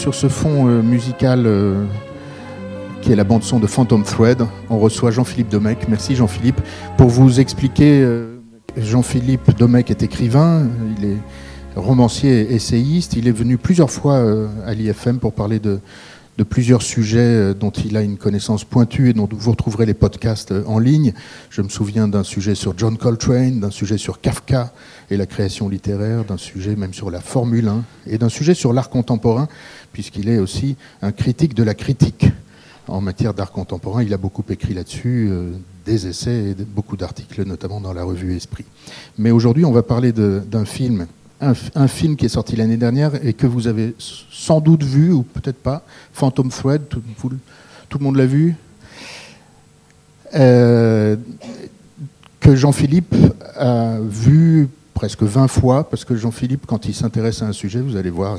sur ce fond euh, musical euh, qui est la bande son de Phantom Thread, on reçoit Jean-Philippe Domecq. Merci Jean-Philippe pour vous expliquer. euh, Jean-Philippe Domecq est écrivain, il est romancier et essayiste. Il est venu plusieurs fois à l'IFM pour parler de, de plusieurs sujets euh, dont il a une connaissance pointue et dont vous retrouverez les podcasts euh, en ligne. Je me souviens d'un sujet sur John Coltrane, d'un sujet sur Kafka et la création littéraire, d'un sujet même sur la Formule 1 et d'un sujet sur l'art contemporain, puisqu'il est aussi un critique de la critique. En matière d'art contemporain, il a beaucoup écrit là-dessus, euh, des essais et beaucoup d'articles, notamment dans la revue Esprit. Mais aujourd'hui, on va parler d'un film, un, film qui est sorti l'année dernière et que vous avez sans doute vu, ou peut-être pas, Phantom Thread, tout, le monde l'a vu Euh, que Jean-Philippe a vu presque 20 fois, parce que Jean-Philippe, quand il s'intéresse à un sujet, vous allez voir,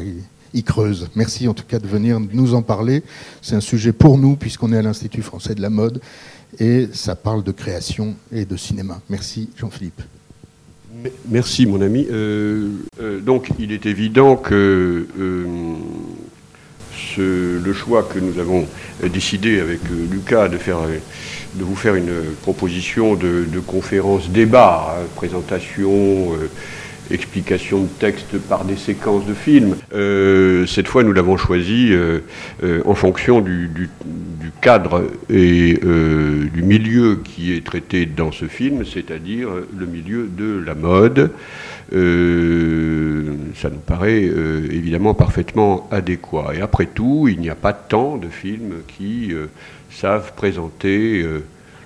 il creuse. Merci en tout cas de venir nous en parler. C'est un sujet pour nous, puisqu'on est à l'Institut français de la mode, et ça parle de création et de cinéma. Merci Jean-Philippe. Merci mon ami. Euh, euh, donc il est évident que euh, ce- le choix que nous avons euh, décidé avec euh, Lucas de, faire, euh, de vous faire une proposition de, de conférence débat, hein, présentation, explication de texte par des séquences de films, euh, cette fois nous l'avons choisi euh, euh, en fonction du, du- cadre et du milieu qui est traité dans ce film, c'est-à-dire le milieu de la mode. Ça nous paraît évidemment parfaitement adéquat. Et après tout, il n'y a pas tant de films qui savent présenter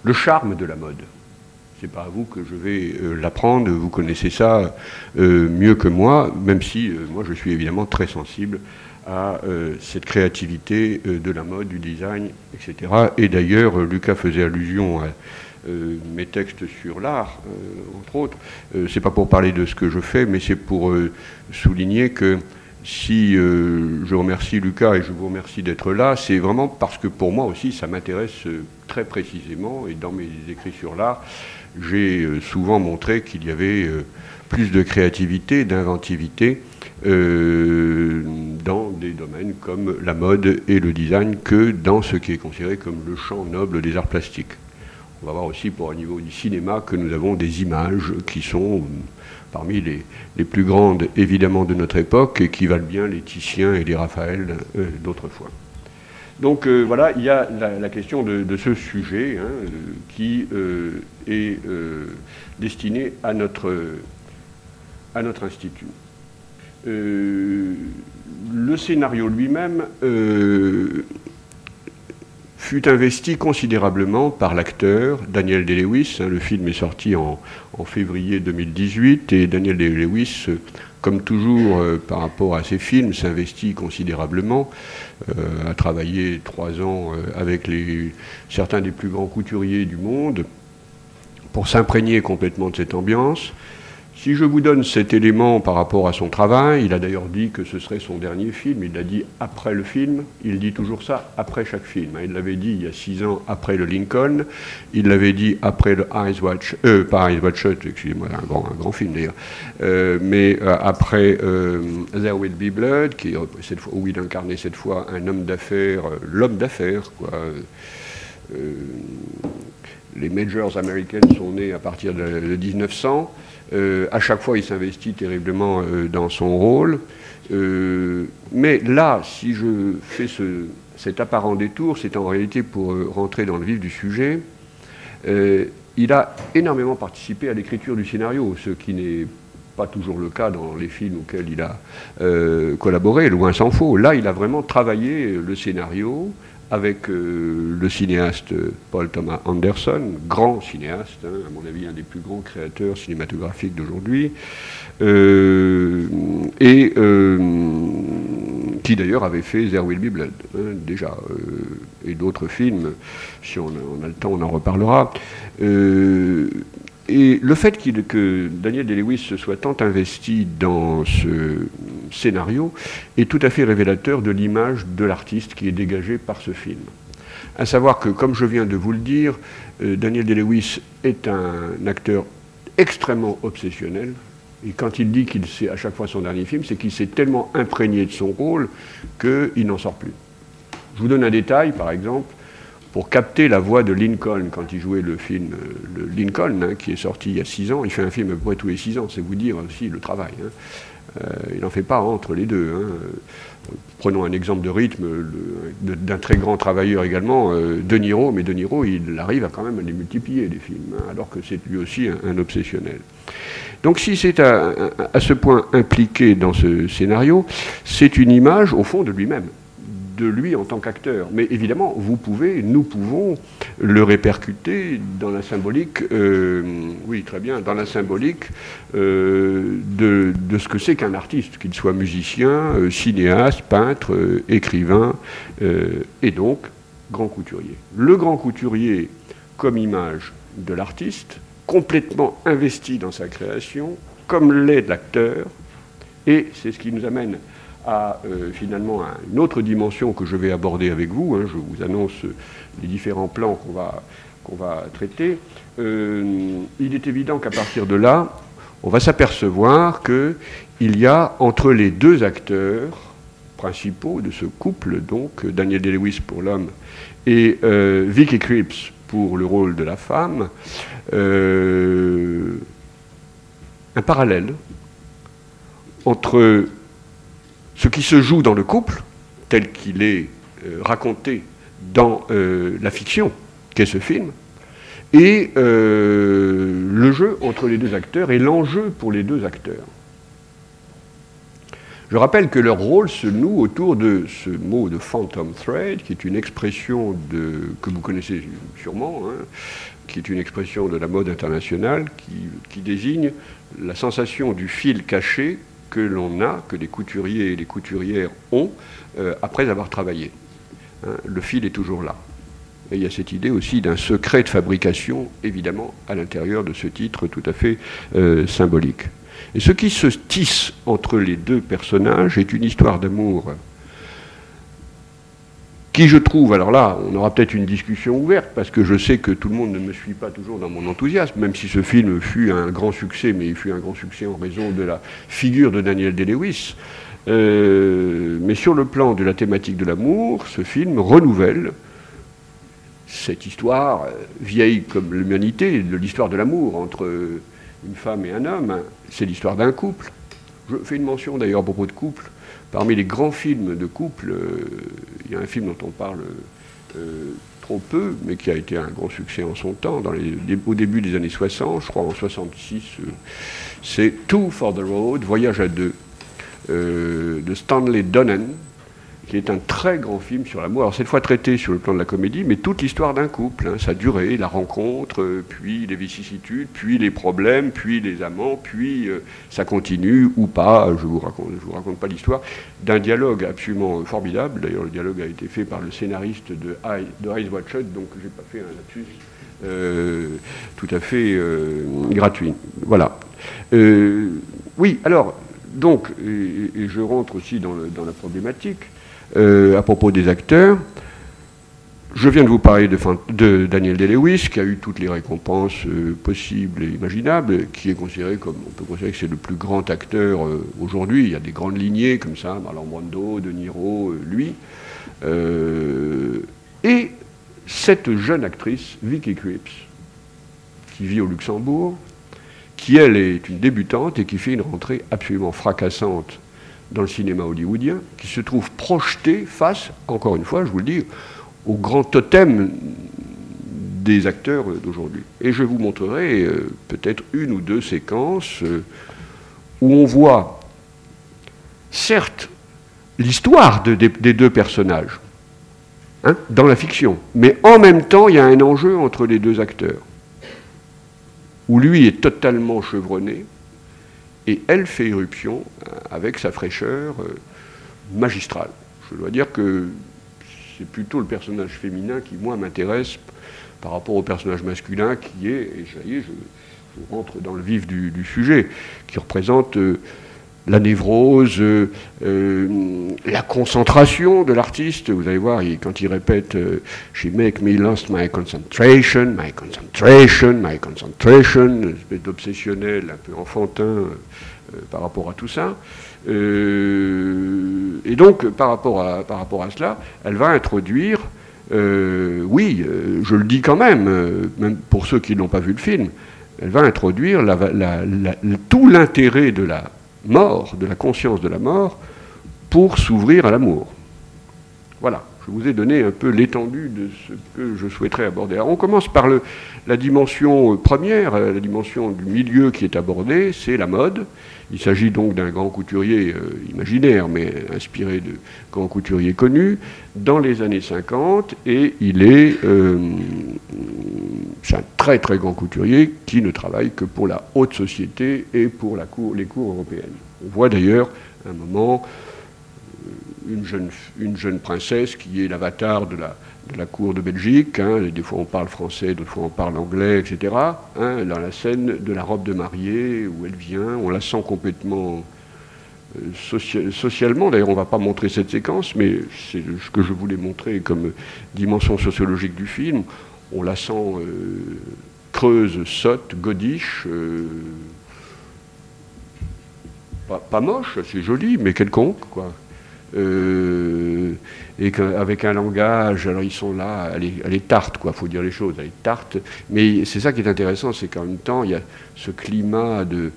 le charme de la mode. C'est pas à vous que je vais euh, l'apprendre, vous connaissez ça euh, mieux que moi, même si euh, moi je suis évidemment très sensible à cette créativité de la mode, du design, etc. Et d'ailleurs, Lucas faisait allusion à mes textes sur l'art, entre autres. C'est pas pour parler de ce que je fais, mais c'est pour souligner que si euh, je remercie Lucas et je vous remercie d'être là, c'est vraiment parce que pour moi aussi ça m'intéresse euh, très précisément et dans mes écrits sur l'art, j'ai euh, souvent montré qu'il y avait plus de créativité, d'inventivité dans des domaines comme la mode et le design que dans ce qui est considéré comme le champ noble des arts plastiques. On va voir aussi pour un niveau du cinéma que nous avons des images qui sont parmi les, plus grandes évidemment de notre époque et qui valent bien les Titiens et les Raphaël euh, d'autrefois. Donc euh, voilà, il y a la, question de, ce sujet hein, euh, qui est destiné à notre, à notre institut. Le scénario lui-même fut investi considérablement par l'acteur Daniel Day-Lewis. le film est sorti en, février 2018 et Daniel Day-Lewis, comme toujours euh, par rapport à ses films, s'investit considérablement. Euh, a travaillé trois ans euh, avec certains des plus grands couturiers du monde pour s'imprégner complètement de cette ambiance. Si je vous donne cet élément par rapport à son travail, il a d'ailleurs dit que ce serait son dernier film, il l'a dit après le film, il dit toujours ça après chaque film. Il l'avait dit il y a six ans après le Lincoln, il l'avait dit après le Eyes Watch, euh, pas Eyes Watch Shut, excusez-moi, un grand, un grand film d'ailleurs, euh, mais euh, après euh, There Will Be Blood, qui, cette fois, où il incarnait cette fois un homme d'affaires, l'homme d'affaires, quoi. Les majors américaines sont nées à partir de 1900. Euh, à chaque fois, il s'investit terriblement euh, dans son rôle. Euh, mais là, si je fais ce, cet apparent détour, c'est en réalité pour rentrer dans le vif du sujet. Il a énormément participé à l'écriture du scénario, ce qui n'est pas toujours le cas dans les films auxquels il a collaboré, loin s'en faut. Là, il a vraiment travaillé le scénario avec euh, le cinéaste Paul Thomas Anderson, grand cinéaste, hein, à mon avis un des plus grands créateurs cinématographiques d'aujourd'hui, euh, et euh, qui d'ailleurs avait fait There Will Be Blood, hein, déjà, et d'autres films, si on a, le temps on en reparlera. Et le fait qu que Daniel Day-Lewis se soit tant investi dans ce scénario est tout à fait révélateur de l'image de l'artiste qui est dégagée par ce film. À savoir que, comme je viens de vous le dire, euh, Daniel Day-Lewis est un acteur extrêmement obsessionnel, Et quand il dit qu'il sait à chaque fois son dernier film, c'est qu'il s'est tellement imprégné de son rôle qu'il n'en sort plus. Je vous donne un détail, par exemple, pour capter la voix de Lincoln quand il jouait le film le Lincoln, hein, qui est sorti il y a six ans. Il fait un film à peu près tous les six ans, c'est vous dire aussi le travail. Hein. Euh, il n'en fait pas entre les deux. Hein. Prenons un exemple de rythme d'un très grand travailleur également, euh, De Niro, mais De Niro, il arrive à quand même à les multiplier, les films, alors que c'est lui aussi un, obsessionnel. Donc si c'est à, ce point impliqué dans ce scénario, c'est une image au fond de lui-même de lui en tant qu'acteur. Mais évidemment, vous pouvez, nous pouvons le répercuter dans la symbolique, euh, oui, très bien, dans la symbolique euh, de, ce que c'est qu'un artiste, qu'il soit musicien, euh, cinéaste, peintre, écrivain, et donc grand couturier. Le grand couturier comme image de l'artiste, complètement investi dans sa création, comme l'est l'acteur, et c'est ce qui nous amène à euh, finalement une autre dimension que je vais aborder avec vous. Hein. je vous annonce les différents plans qu'on va, va traiter. Euh, il est évident qu'à partir de là, on va s'apercevoir qu'il y a entre les deux acteurs principaux de ce couple, donc Daniel Day-Lewis pour l'homme et euh, Vicky Krieps pour le rôle de la femme, un parallèle entre ce qui se joue dans le couple, tel qu'il est euh, raconté dans euh, la fiction qu'est ce film, et euh, le jeu entre les deux acteurs et l'enjeu pour les deux acteurs. Je rappelle que leur rôle se noue autour de ce mot de phantom thread, qui est une expression que vous connaissez sûrement, hein, qui est une expression de la mode internationale, qui désigne la sensation du fil caché que l'on a, que les couturiers et les couturières ont euh, après avoir travaillé. Hein, le fil est toujours là. Et il y a cette idée aussi d'un secret de fabrication, évidemment, à l'intérieur de ce titre tout à fait euh, symbolique. Et ce qui se tisse entre les deux personnages est une histoire d'amour qui je trouve, alors là, on aura peut-être une discussion ouverte, parce que je sais que tout le monde ne me suit pas toujours dans mon enthousiasme, même si ce film fut un grand succès, mais il fut un grand succès en raison de la figure de Daniel Day-Lewis. Euh, mais sur le plan de la thématique de l'amour, ce film renouvelle cette histoire euh, vieille comme l'humanité, de l'histoire de l'amour entre une femme et un homme. C'est l'histoire d'un couple. Je fais une mention d'ailleurs à propos de couple. Parmi les grands films de couple, euh, il y a un film dont on parle euh, trop peu, mais qui a été un grand succès en son temps, au début des années 60, je crois en 66, euh, c'est Two for the Road, Voyage à deux, de Stanley Donen, qui est un très grand film sur l'amour. Alors cette fois traité sur le plan de la comédie, mais toute l'histoire d'un couple, hein, sa durée, la rencontre, euh, puis les vicissitudes, puis les problèmes, puis les amants, puis euh, ça continue ou pas. Je vous raconte, vous raconte pas l'histoire d'un dialogue absolument formidable. D'ailleurs, le dialogue a été fait par le scénariste de, de Eyes Watch donc j'ai pas fait un lapsus euh, tout à fait gratuit. Voilà. oui, alors donc, et, je rentre aussi dans, dans la problématique. Euh, à propos des acteurs. Je viens de vous parler de, Daniel Day-Lewis, qui a eu toutes les récompenses euh, possibles et imaginables, qui est considéré comme, on peut considérer que c'est le plus grand acteur euh, aujourd'hui. Il y a des grandes lignées comme ça, Marlon Brando, De Niro, lui. et cette jeune actrice, Vicky Krieps, qui vit au Luxembourg, qui elle est une débutante et qui fait une rentrée absolument fracassante dans le cinéma hollywoodien, qui se trouve projeté face, encore une fois, je vous le dis, au grand totem des acteurs d'aujourd'hui. Et je vous montrerai euh, peut-être une ou deux séquences euh, où on voit, certes, l'histoire des deux personnages hein, dans la fiction, mais en même temps, il y a un enjeu entre les deux acteurs, où lui est totalement chevronné, et elle fait irruption euh, avec sa fraîcheur euh, magistrale. Je dois dire que c'est plutôt le personnage féminin qui, moi, m'intéresse par rapport au personnage masculin qui est, et ça y est, je, rentre dans le vif du, sujet, qui représente euh, la névrose, la concentration de l'artiste. Vous allez voir, quand il répète She make me lost my concentration, my concentration, my concentration, une espèce d'obsessionnel un peu enfantin par rapport à tout ça. et donc, par rapport, à, par rapport à cela, elle va introduire, oui, je le dis quand même, même pour ceux qui n'ont pas vu le film, elle va introduire tout l'intérêt de la mort, de la conscience de la mort, pour s'ouvrir à l'amour. Voilà, je vous ai donné un peu l'étendue de ce que je souhaiterais aborder. Alors on commence par la dimension première, la dimension du milieu qui est abordée, c'est la mode. Il s'agit donc d'un grand couturier euh, imaginaire, mais inspiré de grands couturiers connus, dans les années 50, et il est, euh, un très très grand couturier qui ne travaille que pour la haute société et pour les cours européennes. On voit d'ailleurs un moment euh, une jeune, une jeune princesse qui est l'avatar de la, de la cour de Belgique. Hein, des fois on parle français, d'autres fois on parle anglais, etc. Hein, dans la scène de la robe de mariée où elle vient, on la sent complètement euh, socialement. D'ailleurs, on ne va pas montrer cette séquence, mais c'est ce que je voulais montrer comme dimension sociologique du film. On la sent euh, creuse, sotte, godiche. Pas, moche, c'est joli, mais quelconque, quoi. Euh, et qu'avec un langage, alors ils sont là, elle est, elle est tarte, quoi, faut dire les choses, elle est tarte. Mais c'est ça qui est intéressant, c'est qu'en même temps, il y a ce climat de,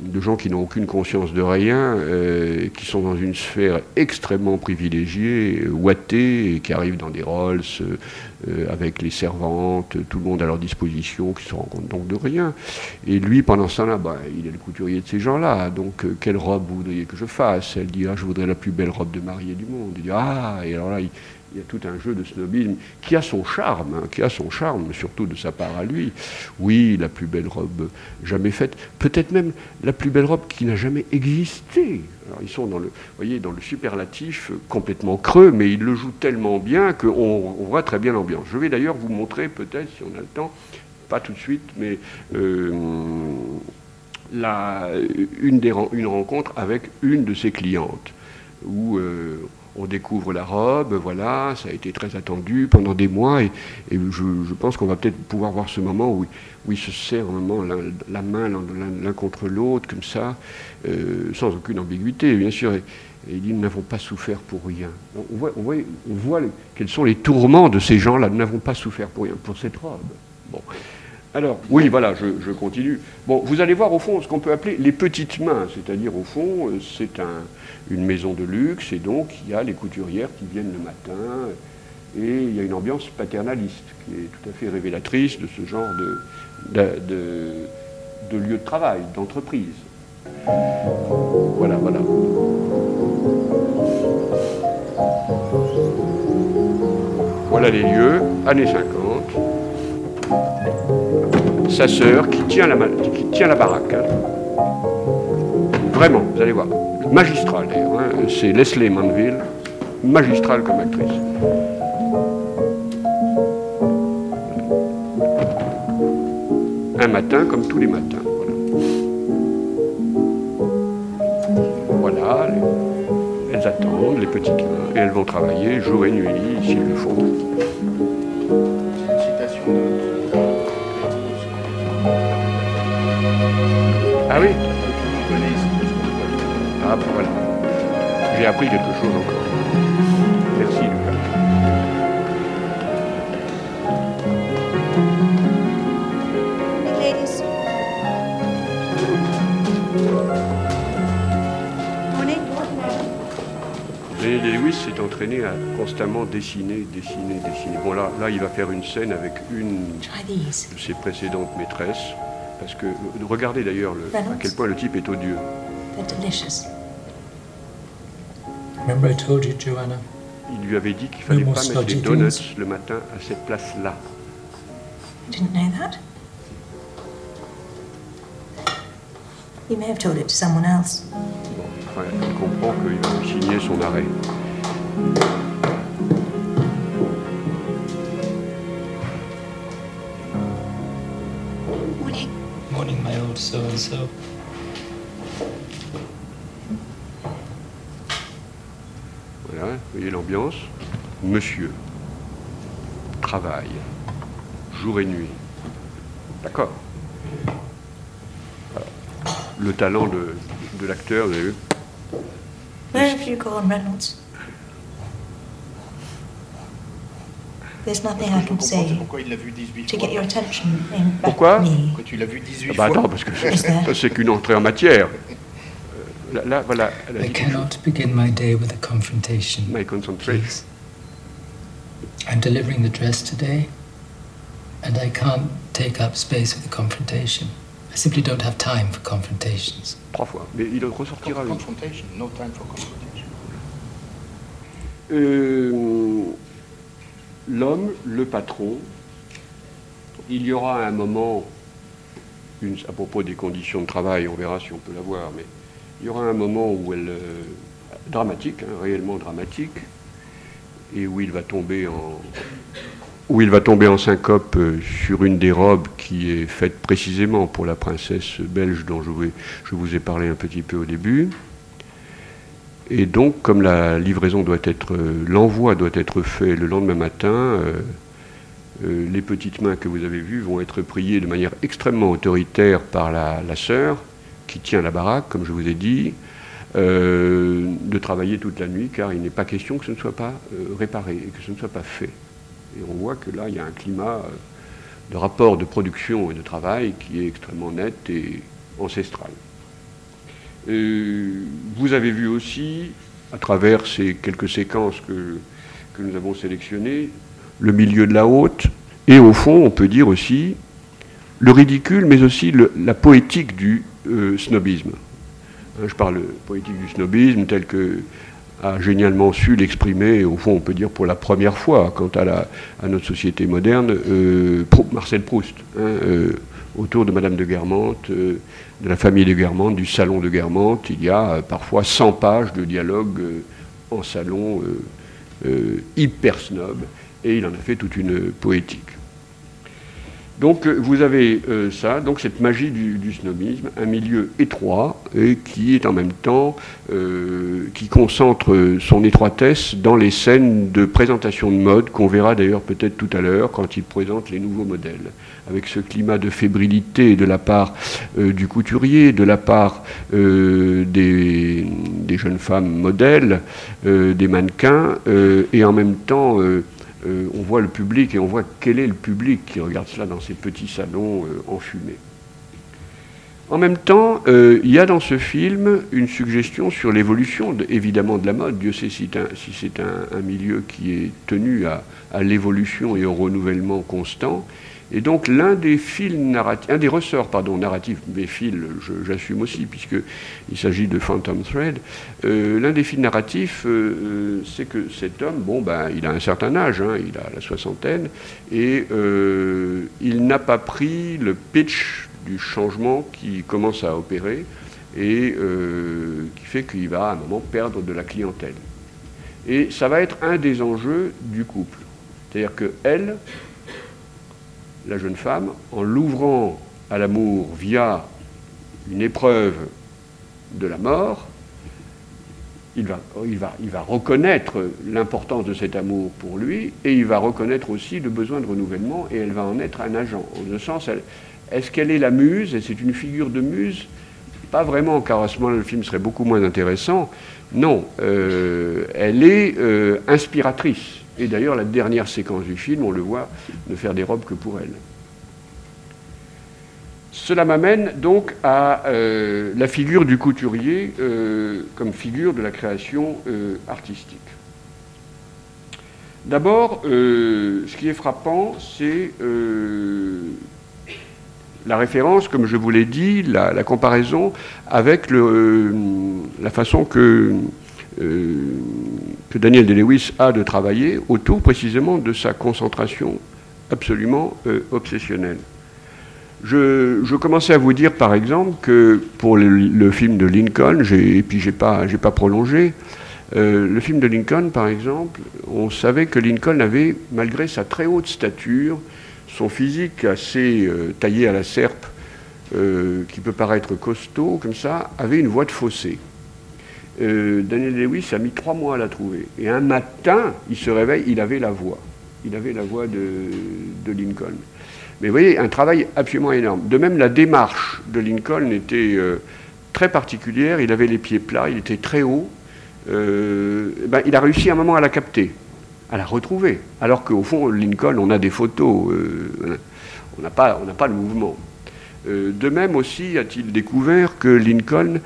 de gens qui n'ont aucune conscience de rien, euh, qui sont dans une sphère extrêmement privilégiée, ouatée, et qui arrivent dans des Rolls euh, avec les servantes, tout le monde à leur disposition, qui se rendent compte donc de rien. Et lui, pendant ce temps-là, bah, il est le couturier de ces gens-là. Donc, euh, quelle robe voudriez que je fasse? Elle dit, ah, je voudrais la plus belle robe de mariée du monde. Il dit, ah, et alors là, il, il y a tout un jeu de snobisme qui a son charme, hein, qui a son charme, surtout de sa part à lui. Oui, la plus belle robe jamais faite, peut-être même la plus belle robe qui n'a jamais existé. Alors ils sont dans le, voyez, dans le superlatif complètement creux, mais il le joue tellement bien qu'on voit très bien l'ambiance. Je vais d'ailleurs vous montrer, peut-être, si on a le temps, pas tout de suite, mais euh, une, des, une rencontre avec une de ses clientes, où euh, on découvre la robe, voilà, ça a été très attendu pendant des mois, et, je, pense qu'on va peut-être pouvoir voir ce moment où, il se serre moment la, main l'un contre l'autre, comme ça, euh, sans aucune ambiguïté, bien sûr. Et, il dit, nous n'avons pas souffert pour rien. On voit, on voit, quels sont les tourments de ces gens-là, nous n'avons pas souffert pour rien, pour cette robe. Bon. Alors, oui, voilà, je, continue. Bon, vous allez voir au fond ce qu'on peut appeler les petites mains, c'est-à-dire au fond, euh, c'est une maison de luxe, et donc il y a les couturières qui viennent le matin, et il y a une ambiance paternaliste qui est tout à fait révélatrice de ce genre de, de, lieu de travail, d'entreprise. Voilà, voilà. Voilà les lieux, années 50 sa sœur qui tient la, baraque. Vraiment, vous allez voir. Magistrale d'ailleurs. Hein. C'est Leslie Manville, magistrale comme actrice. Un matin comme tous les matins. Voilà. elles attendent, les petites mains, et elles vont travailler jour et nuit s'il le faut. Ah oui Ah ben voilà. J'ai appris quelque chose encore. Merci Lucas. Lewis s'est entraîné à constamment dessiner, dessiner, dessiner. Bon là, là, il va faire une scène avec une de ses précédentes maîtresses. Parce que regardez d'ailleurs à quel point le type est odieux. Remember I told you, Joanna, il lui avait dit qu'il fallait pas mettre des donuts le matin à cette place-là. Didn't know that? He may have told it to someone else. Bon, enfin, il comprend qu'il va signer son arrêt. Voilà, vous voyez l'ambiance. Monsieur travaille jour et nuit. D'accord. Le talent de, de l'acteur, vous avez vu? Where have you gone, Reynolds? There's nothing I can say pourquoi il l'a vu 18 to get your attention in back Pourquoi? me. Pourquoi tu l'as vu 18 Ah bah attends, parce que c'est qu'une entrée en matière. Euh, Là, là, voilà, elle a I cannot begin my day with a confrontation. My. Please. I'm delivering the dress today, and I can't take up space with a confrontation. I simply don't have time for confrontations. Trois fois. Mais il ressortira. Confrontation, no time for confrontation. Euh, L'homme, le patron, il y aura un moment, une- à propos des conditions de travail, on verra si on peut la voir, mais il y aura un moment où elle, euh, dramatique, hein, réellement dramatique, et où il va tomber en, où il va tomber en syncope euh, sur une des robes qui est faite précisément pour la princesse belge dont je je vous ai parlé un petit peu au début. Et donc, comme la livraison doit être, euh, l'envoi doit être fait le lendemain matin, euh, euh, les petites mains que vous avez vues vont être priées de manière extrêmement autoritaire par la, sœur qui tient la baraque, comme je vous ai dit, de travailler toute la nuit, car il n'est pas question que ce ne soit pas réparé et que ce ne soit pas fait. Et on voit que là, il y a un climat de rapport de production et de travail qui est extrêmement net et ancestral. Euh, vous avez vu aussi, à travers ces quelques séquences que, que nous avons sélectionnées, le milieu de la haute, et au fond, on peut dire aussi le ridicule, mais aussi la poétique du euh, snobisme. Hein, je parle poétique du snobisme tel que a génialement su l'exprimer, au fond, on peut dire pour la première fois, quant à, la, à notre société moderne, euh, Marcel Proust, hein, euh, autour de Madame de Guermantes, euh, de la famille de Guermantes, du salon de Guermantes, il y a euh, parfois 100 pages de dialogue euh, en salon euh, hyper snob, et il en a fait toute une poétique. Donc euh, vous avez euh, ça, donc cette magie du, snobisme, un milieu étroit et qui est en même temps, euh, qui concentre son étroitesse dans les scènes de présentation de mode qu'on verra d'ailleurs peut-être tout à l'heure quand il présente les nouveaux modèles, avec ce climat de fébrilité de la part du couturier, de la part des, jeunes femmes modèles, des mannequins, et en même temps euh, on voit le public et on voit quel est le public qui regarde cela dans ces petits salons euh, enfumés. En même temps, euh, il y a dans ce film une suggestion sur l'évolution, de- évidemment, de la mode. Dieu sait si c'est un, milieu qui est tenu à l'évolution et au renouvellement constant. Et donc, l'un des fils narratifs, un des ressorts, pardon, narratifs, mais fils, j'assume aussi, puisqu'il s'agit de Phantom Thread, euh, l'un des fils narratifs, euh, euh, c'est que cet homme, bon, ben, il a un certain âge, hein, il a la soixantaine, et il n'a pas pris le pitch du changement qui commence à opérer et qui fait qu'il va à un moment perdre de la clientèle. Et ça va être un des enjeux du couple. C'est-à-dire que elle, la jeune femme, en l'ouvrant à l'amour via une épreuve de la mort, il va, reconnaître l'importance de cet amour pour lui et il va reconnaître aussi le besoin de renouvellement et elle va en être un agent. En ce sens, est-ce qu'elle est la muse? Et c'est une figure de muse? Pas vraiment, car à ce moment-là, le film serait beaucoup moins intéressant. Non, euh, elle est euh, inspiratrice. Et d'ailleurs, la dernière séquence du film, on le voit ne faire des robes que pour elle. Cela m'amène donc à euh, la figure du couturier euh, comme figure de la création euh, artistique. D'abord, ce qui est frappant, c'est la référence, comme je vous l'ai dit, la, comparaison avec la façon que, que Daniel Day-Lewis a de travailler autour précisément de sa concentration absolument euh, obsessionnelle. Je, commençais à vous dire, par exemple, que pour le, film de Lincoln, et puis j'ai pas, pas prolongé, euh, le film de Lincoln, par exemple, on savait que Lincoln avait, malgré sa très haute stature, son physique assez euh, taillé à la serpe, euh, qui peut paraître costaud, comme ça, avait une voix de fossé. Euh, Daniel Lewis a mis trois mois à la trouver. Et un matin, il se réveille, il avait la voix. Il avait la voix de, Lincoln. Mais vous voyez, un travail absolument énorme. De même, la démarche de Lincoln était euh, très particulière, il avait les pieds plats, il était très haut, euh, ben, il a réussi à un moment à la capter, à la retrouver, alors qu'au fond, Lincoln, on a des photos, on n'a pas, le mouvement. De même aussi a-t-il découvert que Lincoln,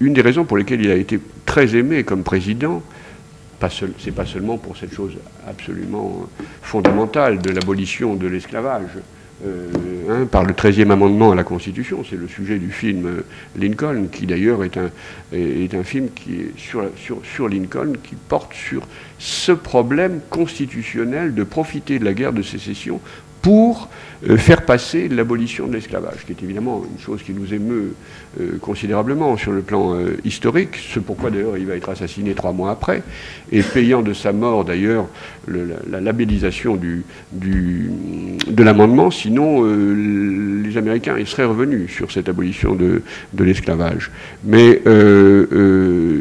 une des raisons pour lesquelles il a été très aimé comme président, ce n'est pas seulement pour cette chose absolument fondamentale de l'abolition de l'esclavage, euh, hein, par le 13e amendement à la Constitution. C'est le sujet du film euh, Lincoln, qui d'ailleurs est un, film sur Lincoln, qui porte sur ce problème constitutionnel de profiter de la guerre de sécession pour euh, faire passer l'abolition de l'esclavage, qui est évidemment une chose qui nous émeut euh, considérablement sur le plan euh, historique, ce pourquoi d'ailleurs il va être assassiné trois mois après, et payant de sa mort d'ailleurs la, labellisation du, de l'amendement, sinon les Américains ils seraient revenus sur cette abolition de, l'esclavage. Mais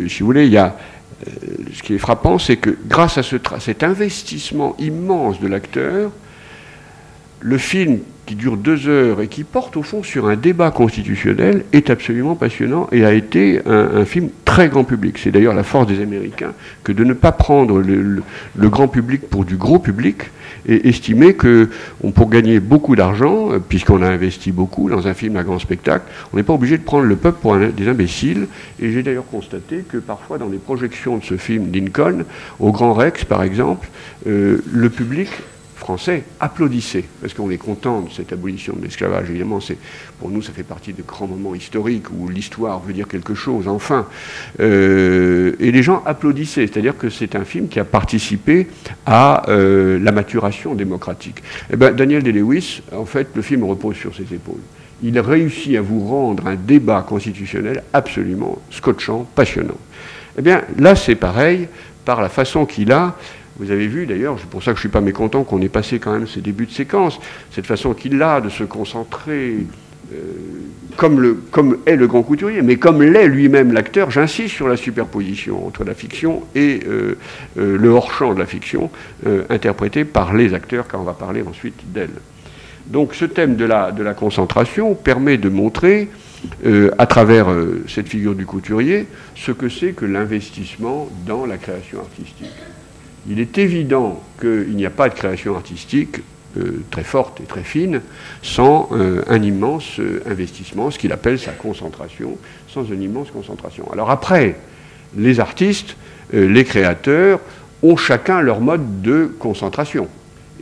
si vous voulez, il y a ce qui est frappant, c'est que grâce à ce cet investissement immense de l'acteur, le film qui dure deux heures et qui porte au fond sur un débat constitutionnel est absolument passionnant et a été un, film très grand public. C'est d'ailleurs la force des Américains que de ne pas prendre le, grand public pour du gros public et estimer que pour gagner beaucoup d'argent, puisqu'on a investi beaucoup dans un film à grand spectacle, on n'est pas obligé de prendre le peuple pour des imbéciles. Et j'ai d'ailleurs constaté que parfois dans les projections de ce film Lincoln, au Grand Rex par exemple, euh, le public français applaudissaient, parce qu'on est content de cette abolition de l'esclavage. Évidemment, c'est, pour nous, ça fait partie de grands moments historiques où l'histoire veut dire quelque chose, enfin. Euh, et les gens applaudissaient, c'est-à-dire que c'est un film qui a participé à euh, la maturation démocratique. Eh ben, Daniel Day-Lewis, en fait, le film repose sur ses épaules. Il réussit à vous rendre un débat constitutionnel absolument scotchant, passionnant. Eh bien, là, c'est pareil, par la façon qu'il a vous avez vu d'ailleurs, c'est pour ça que je ne suis pas mécontent qu'on ait passé quand même ces débuts de séquence, cette façon qu'il a de se concentrer euh, comme, est le grand couturier, mais comme l'est lui-même l'acteur, j'insiste sur la superposition entre la fiction et euh, euh, le hors-champ de la fiction, interprété par les acteurs, car on va parler ensuite d'elle. Donc ce thème de la concentration permet de montrer, à travers cette figure du couturier, ce que c'est que l'investissement dans la création artistique il est évident qu'il n'y a pas de création artistique euh, très forte et très fine sans euh, un immense euh, investissement, ce qu'il appelle sa concentration, sans une immense concentration. Alors après, les artistes, les créateurs, ont chacun leur mode de concentration.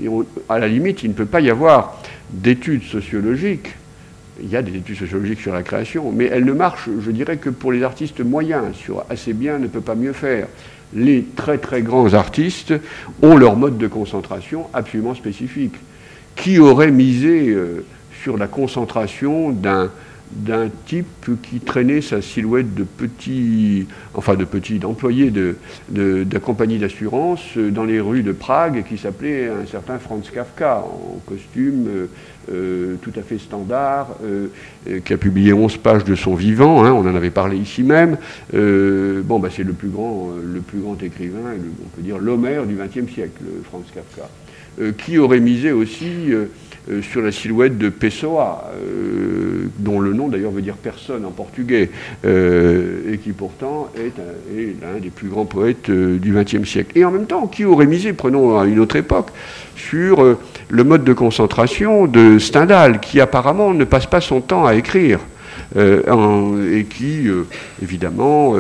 Et à la limite, il ne peut pas y avoir d'études sociologiques. Il y a des études sociologiques sur la création, mais elles ne marchent, je dirais, que pour les artistes moyens. Sur assez bien ne peut pas mieux faire les très très grands artistes ont leur mode de concentration absolument spécifique. Qui aurait misé euh, sur la concentration d'un d'un type qui traînait sa silhouette de petit, enfin de petit, d'employé de, de, compagnie d'assurance dans les rues de Prague qui s'appelait un certain Franz Kafka en costume euh, euh, tout à fait standard, euh, qui a publié 11 pages de son vivant, hein, on en avait parlé ici même. bon, bah, c'est le plus grand, le plus grand écrivain, on peut dire l'Homère du XXe siècle, Franz Kafka, qui aurait misé aussi euh, sur la silhouette de Pessoa, euh, dont le nom d'ailleurs veut dire personne en portugais, euh, et qui pourtant est, l'un des plus grands poètes du XXe siècle. Et en même temps, qui aurait misé, prenons à une autre époque, sur le mode de concentration de Stendhal, qui apparemment ne passe pas son temps à écrire. et qui, évidemment,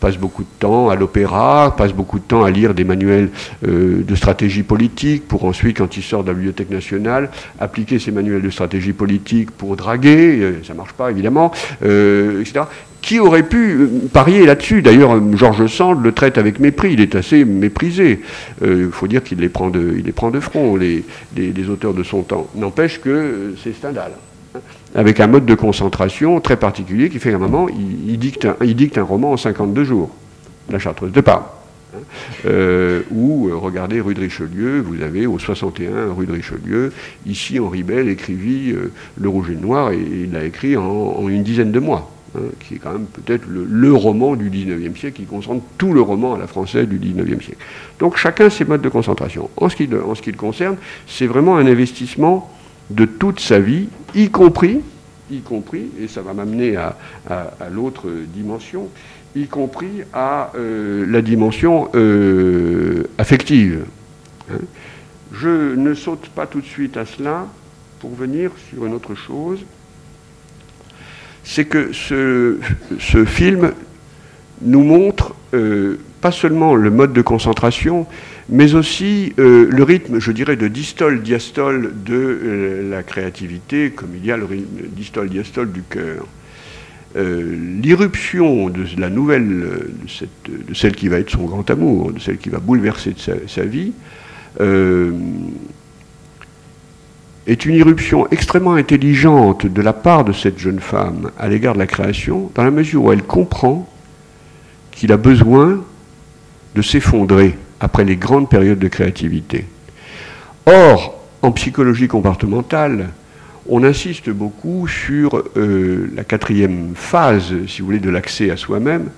passe beaucoup de temps à l'opéra, passe beaucoup de temps à lire des manuels euh, de stratégie politique pour ensuite, quand il sort de la Bibliothèque nationale, appliquer ces manuels de stratégie politique pour draguer, euh, ça ne marche pas évidemment, euh, etc. Qui aurait pu parier là-dessus? D'ailleurs, Georges Sand le traite avec mépris, il est assez méprisé. Il faut dire qu'il les, prend de, les prend de front, les, les auteurs de son temps. N'empêche que c'est Stendhal avec un mode de concentration très particulier qui fait qu'à un moment, il, dicte un, roman en 52 jours, La Chartreuse de Parme. Hein. Euh, ou euh, regardez rue de Richelieu, vous avez au 61 rue de Richelieu, ici Henri Bell écrivit euh, Le Rouge et le Noir et, il l'a écrit en, une dizaine de mois. Hein, qui est quand même peut-être le, roman du 19e siècle, qui concentre tout le roman à la française du 19e siècle. Donc chacun ses modes de concentration. En ce qui le concerne, c'est vraiment un investissement de toute sa vie, y compris y compris, et ça va m'amener à, l'autre dimension, y compris à euh, la dimension euh, affective. Hein. Je ne saute pas tout de suite à cela pour venir sur une autre chose. C'est que ce, film nous montre euh, pas seulement le mode de concentration, mais aussi euh, le rythme, je dirais, de distole-diastole de euh, la créativité, comme il y a le rythme distole-diastole du cœur. L'irruption de la nouvelle, de, celle qui va être son grand amour, de celle qui va bouleverser sa, vie, est une irruption extrêmement intelligente de la part de cette jeune femme à l'égard de la création, dans la mesure où elle comprend qu'il a besoin de s'effondrer après les grandes périodes de créativité. Or, en psychologie comportementale, on insiste beaucoup sur euh, la quatrième phase, si vous voulez, de l'accès à soi-même,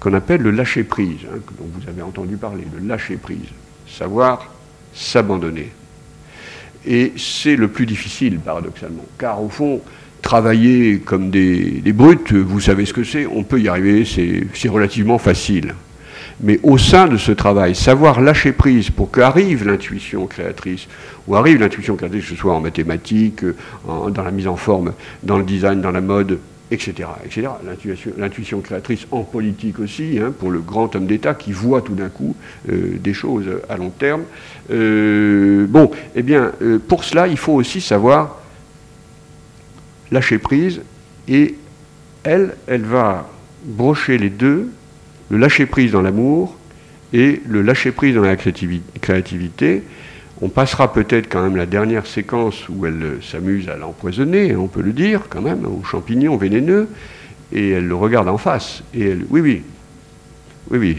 qu'on appelle le lâcher-prise, hein, dont vous avez entendu parler, le lâcher-prise, savoir s'abandonner. Et c'est le plus difficile, paradoxalement, car au fond, travailler comme des, brutes, vous savez ce que c'est, on peut y arriver, c'est relativement facile. Mais au sein de ce travail, savoir lâcher prise pour qu'arrive l'intuition créatrice, ou arrive l'intuition créatrice, que ce soit en mathématiques, dans la mise en forme, dans le design, dans la mode, etc. etc. L'intuition créatrice en politique aussi, hein, pour le grand homme d'État qui voit tout d'un coup euh, des choses à long terme. Euh, bon, eh bien, euh, pour cela, il faut aussi savoir lâcher prise, et elle, elle va brocher les deux, le lâcher prise dans l'amour et le lâcher prise dans la créativité. On passera peut-être quand même la dernière séquence où elle s'amuse à l'empoisonner, on peut le dire quand même, aux champignons vénéneux, et elle le regarde en face. Et elle, oui, oui, oui, oui.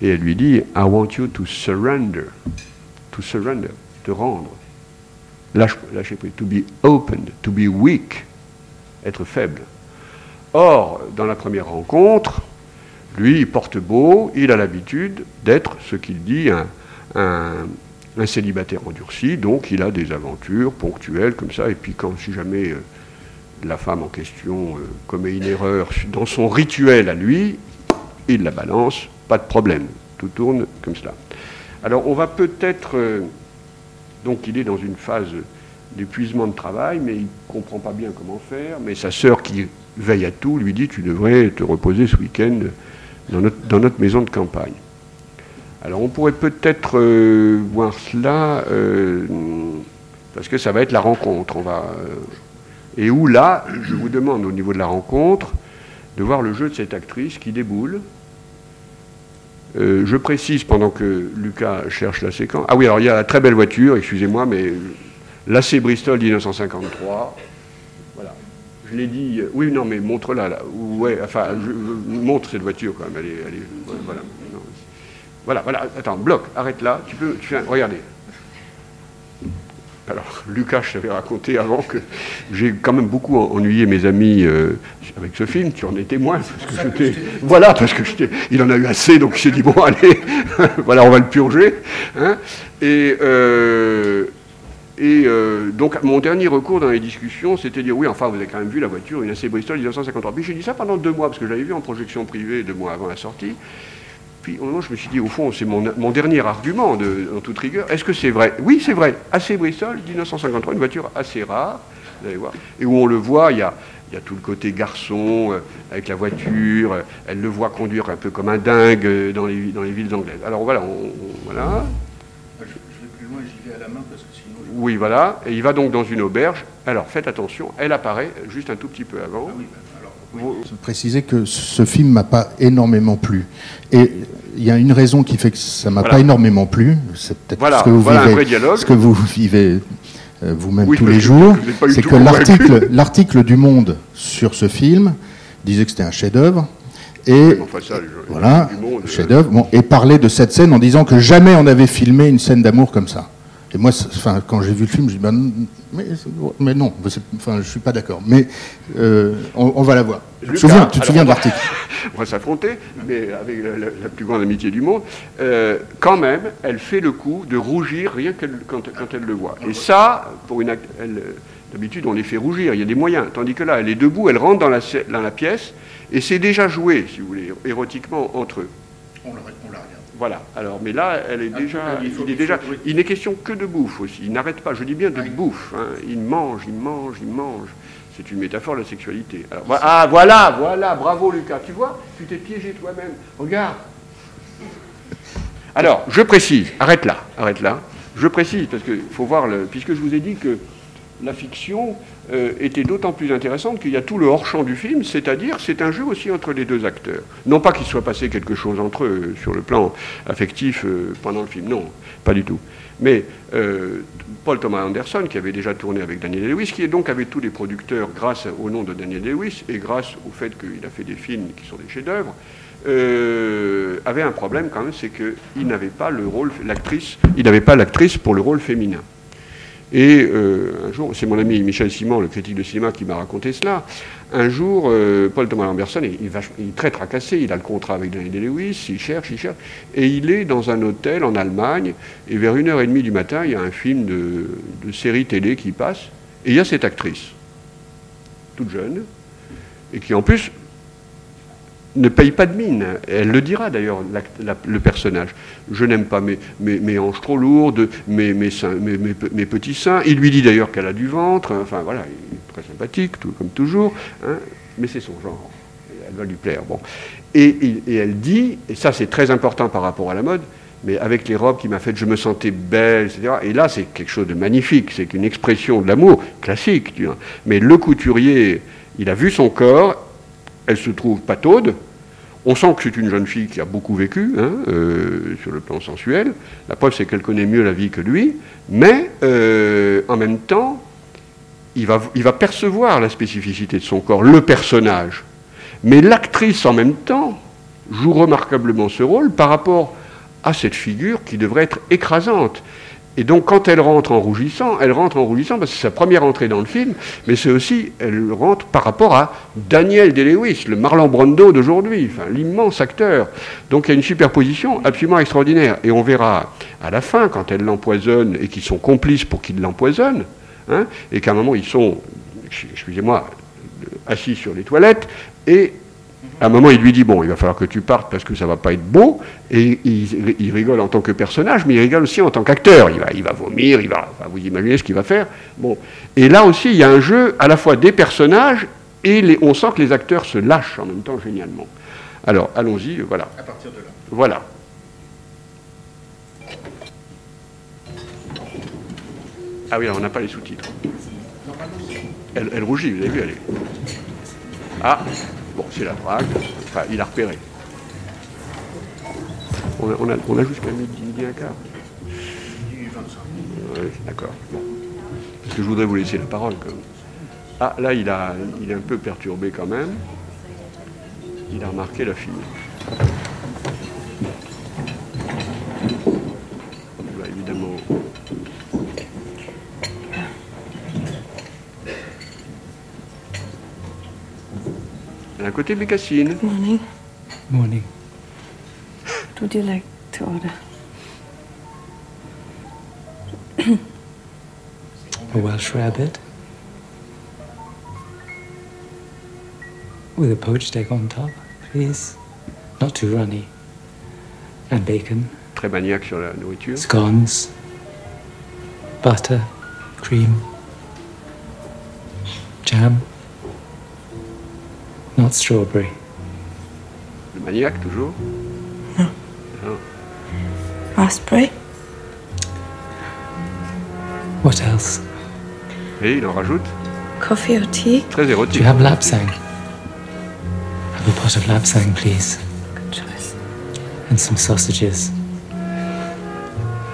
Et elle lui dit, I want you to surrender, to surrender, te rendre lâcher prise, to be opened, to be weak, être faible. Or, dans la première rencontre, lui, il porte beau, il a l'habitude d'être ce qu'il dit un, célibataire endurci, donc il a des aventures ponctuelles comme ça, et puis quand si jamais euh, la femme en question euh, commet une erreur dans son rituel à lui, il la balance, pas de problème, tout tourne comme cela. Alors on va peut-être... Euh, donc il est dans une phase d'épuisement de travail, mais il ne comprend pas bien comment faire. Mais sa sœur, qui veille à tout, lui dit Tu devrais te reposer ce week-end dans notre, maison de campagne. Alors on pourrait peut-être euh, voir cela, euh, parce que ça va être la rencontre. On va, euh, et où là, je vous demande au niveau de la rencontre, de voir le jeu de cette actrice qui déboule, je précise pendant que Lucas cherche la séquence. Ah oui, alors il y a la très belle voiture, excusez-moi, mais l'AC Bristol 1953. Je l'ai dit. Euh, oui, non, mais montre-la. Là. Ouais, enfin, je, montre cette voiture quand même. Elle est, elle est, voilà. voilà, voilà. Attends, bloc, arrête là. Tu peux. Tu fais, regardez. Alors, Lucas, je t'avais raconté avant que j'ai quand même beaucoup ennuyé mes amis euh, avec ce film. Tu en es témoin. Parce que j'étais, voilà, parce que il en a eu assez, donc il s'est dit bon, allez, voilà, on va le purger. Hein. et, euh, et euh, donc, mon dernier recours dans les discussions, c'était de dire oui, enfin, vous avez quand même vu la voiture, une AC Bristol 1953. Puis j'ai dit ça pendant deux mois, parce que j'avais vu en projection privée deux mois avant la sortie. Puis au moment, je me suis dit, au fond, c'est mon, dernier argument en toute rigueur. Est-ce que c'est vrai? Oui, c'est vrai. Assez Bristol, 1953, une voiture assez rare, vous allez voir. Et où on le voit, il y a, il y a tout le côté garçon euh, avec la voiture. Euh, elle le voit conduire un peu comme un dingue dans les, dans les villes anglaises. Alors voilà, on, voilà. Je, vais plus loin, j'y vais à la main parce que. Oui, voilà. Et il va donc dans une auberge. Alors faites attention, elle apparaît juste un tout petit peu avant. Ah oui, bah, je préciser que ce film m'a pas énormément plu. Et il y a une raison qui fait que ça m'a pas énormément plu. C'est peut-être ce que vous vivez, ce que vous vivez euh, vous-même tous les jours. C'est que l'article, l'article du Monde sur ce film disait que c'était un chef-d'œuvre. Et voilà, chef-d'œuvre. et parlait de cette scène en disant que jamais on avait filmé une scène d'amour comme ça. Et moi, enfin, quand j'ai vu le film, je dis ben, mais, mais non, enfin, je suis pas d'accord. Mais euh, on, on va la voir. Tu te Lucas, souviens, tu te alors, souviens on de l'article on va s'affronter, mais avec la, la- la plus grande amitié du monde, euh, quand même, elle fait le coup de rougir rien qu'elle- quand, quand elle le voit. Et ça, pour une elle, d'habitude, on les fait rougir, il y a des moyens. Tandis que là, elle est debout, elle rentre dans la, scè- dans la pièce, et c'est déjà joué, si vous voulez, érotiquement entre eux. On la, on. Voilà. Alors, mais là, elle est Ah, déjà, il faut- il est il déjà, faut- oui. il n'est question que de bouffe aussi. Il n'arrête pas. Je dis bien de Oui. bouffe. hein. Il mange, il mange, il mange. C'est une métaphore de la sexualité. Alors, ah, voilà, voilà, bravo Lucas. Tu vois, tu t'es piégé toi-même. Regarde. Alors, je précise. Arrête là, arrête là. Je précise parce qu'il faut voir le, puisque je vous ai dit que la fiction euh, était d'autant plus intéressante qu'il y a tout le hors-champ du film, c'est-à-dire c'est un jeu aussi entre les deux acteurs. Non pas qu'il soit passé quelque chose entre eux euh, sur le plan affectif euh, pendant le film, non, pas du tout. Mais Paul Thomas Anderson, qui avait déjà tourné avec Daniel Lewis, qui est donc avec tous les producteurs grâce au nom de Daniel Lewis et grâce au fait qu'il a fait des films qui sont des chefs-d'œuvre, avait un problème quand même, c'est qu'il n'avait pas le rôle, l'actrice, il n'avait pas l'actrice pour le rôle féminin. Et euh, un jour, c'est mon ami Michel Simon, le critique de cinéma, qui m'a raconté cela. Un jour, euh, Paul Thomas Lamberson, il, est très tracassé, il a le contrat avec Daniel Lewis, il cherche, il cherche, et il est dans un hôtel en Allemagne, et vers 1h30 du matin, il y a un film de série télé qui passe, et il y a cette actrice, toute jeune, et qui en plus ne paye pas de mine. Elle le dira d'ailleurs, le personnage. Je n'aime pas mes, mes, hanches trop lourdes, mes, mes, petits seins. Il lui dit d'ailleurs qu'elle a du ventre. Enfin voilà, il est très sympathique, tout, comme toujours. hein, mais c'est son genre. Elle va lui plaire. Bon. Et, elle dit, et ça c'est très important par rapport à la mode, mais avec les robes qui m'a fait, je me sentais belle, etc. Et là, c'est quelque chose de magnifique. C'est une expression de l'amour classique. Mais le couturier, il a vu son corps, elle se trouve pataude. On sent que c'est une jeune fille qui a beaucoup vécu hein, euh, sur le plan sensuel. La preuve, c'est qu'elle connaît mieux la vie que lui. Mais euh, en même temps, il va, il va percevoir la spécificité de son corps, le personnage. Mais l'actrice, en même temps, joue remarquablement ce rôle par rapport à cette figure qui devrait être écrasante. Et donc, quand elle rentre en rougissant, elle rentre en rougissant parce que c'est sa première entrée dans le film, mais c'est aussi, elle rentre par rapport à Daniel Day-Lewis, le Marlon Brando d'aujourd'hui, l'immense acteur. Donc, il y a une superposition absolument extraordinaire. Et on verra à la fin, quand elle l'empoisonne et qu'ils sont complices pour qu'il l'empoisonne, hein, et qu'à un moment, ils sont, excusez-moi, assis sur les toilettes, et à un moment, il lui dit Bon, il va falloir que tu partes parce que ça va pas être beau. Et il, il rigole en tant que personnage, mais il rigole aussi en tant qu'acteur. Il va, il va vomir, il va. enfin, vous imaginez ce qu'il va faire. Bon. Et là aussi, il y a un jeu à la fois des personnages et les, on sent que les acteurs se lâchent en même temps génialement. Alors, allons-y, voilà. À partir de là. Voilà. Ah oui, alors on n'a pas les sous-titres. Elle, elle rougit, vous avez vu, elle est. Ah, bon, c'est la drague. Enfin, il a repéré. On a, on a, jusqu'à midi, midi un quart. Oui, d'accord. Bon. Parce que je voudrais vous laisser la parole. Ah, là, il, a, il est un peu perturbé quand même. Il a remarqué la fille. D'un côté, Bécassine. Morning. Morning. What would you like to order? A Welsh rabbit. With a poached egg on top, please. Not too runny. And bacon, Très maniaque sur la nourriture. scones, butter, cream, jam. Not strawberry. Le maniaque, toujours. Raspberry? What else? Et il en rajoute. Coffee or tea? Très Do you have lapsang? Have a pot of lapsang, please. Good choice. And some sausages.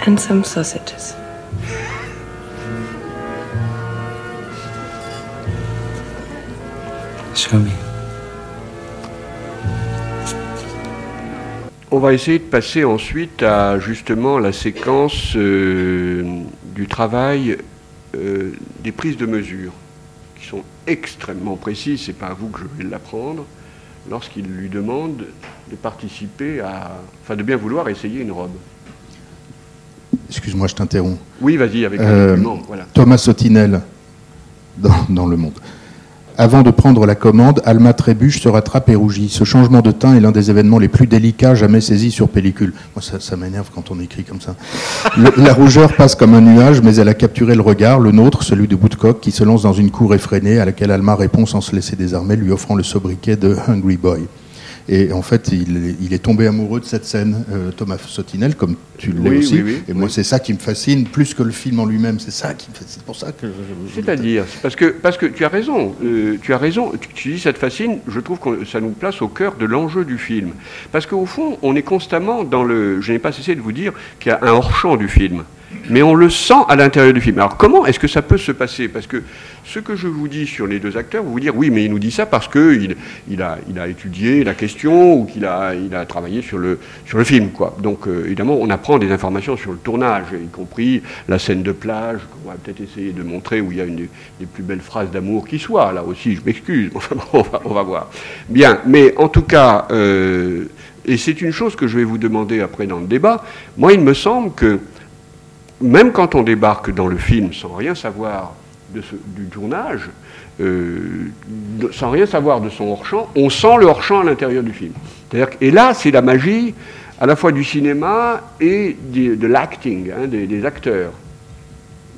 And some sausages. Show me. On va essayer de passer ensuite à justement la séquence euh, du travail euh, des prises de mesure, qui sont extrêmement précises, c'est pas à vous que je vais l'apprendre, lorsqu'il lui demande de participer à. enfin de bien vouloir essayer une robe. Excuse-moi, je t'interromps. Oui, vas-y, avec Euh, un argument, voilà. Thomas Sotinel, dans, dans Le Monde. Avant de prendre la commande, Alma trébuche, se rattrape et rougit. Ce changement de teint est l'un des événements les plus délicats jamais saisis sur pellicule. Moi, ça, m'énerve quand on écrit comme ça. La rougeur passe comme un nuage, mais elle a capturé le regard, le nôtre, celui de Woodcock, qui se lance dans une cour effrénée, à laquelle Alma répond sans se laisser désarmer, lui offrant le sobriquet de Hungry Boy. Et en fait, il, est- il est tombé amoureux de cette scène, euh, Thomas Sotinel, comme tu l'es Oui, aussi. oui, oui, et moi, c'est ça qui me fascine, plus que le film en lui-même. C'est ça qui. C'est pour ça que. C'est-à-dire, c'est parce que, parce que tu as raison, euh, tu as raison, tu, tu dis ça te fascine, je trouve que ça nous place au cœur de l'enjeu du film. Parce qu'au fond, on est constamment dans le. Je n'ai pas cessé de vous dire qu'il y a un hors-champ du film. Mais on le sent à l'intérieur du film. Alors comment est-ce que ça peut se passer? Parce que ce que je vous dis sur les deux acteurs, vous vous dire oui, mais il nous dit ça parce qu'il il a, étudié la question ou qu'il a, il a travaillé sur le, film. Quoi. Donc euh, évidemment, on apprend des informations sur le tournage, y compris la scène de plage, qu'on va peut-être essayer de montrer, où il y a une des, plus belles phrases d'amour qui soit. Là aussi, je m'excuse, on va voir. Bien, mais en tout cas, euh, et c'est une chose que je vais vous demander après dans le débat, moi il me semble que même quand on débarque dans le film sans rien savoir du tournage, euh, sans rien savoir de son hors-champ, on sent le hors-champ à l'intérieur du film. Et là, c'est la magie à la fois du cinéma et de l'acting, hein, des, acteurs,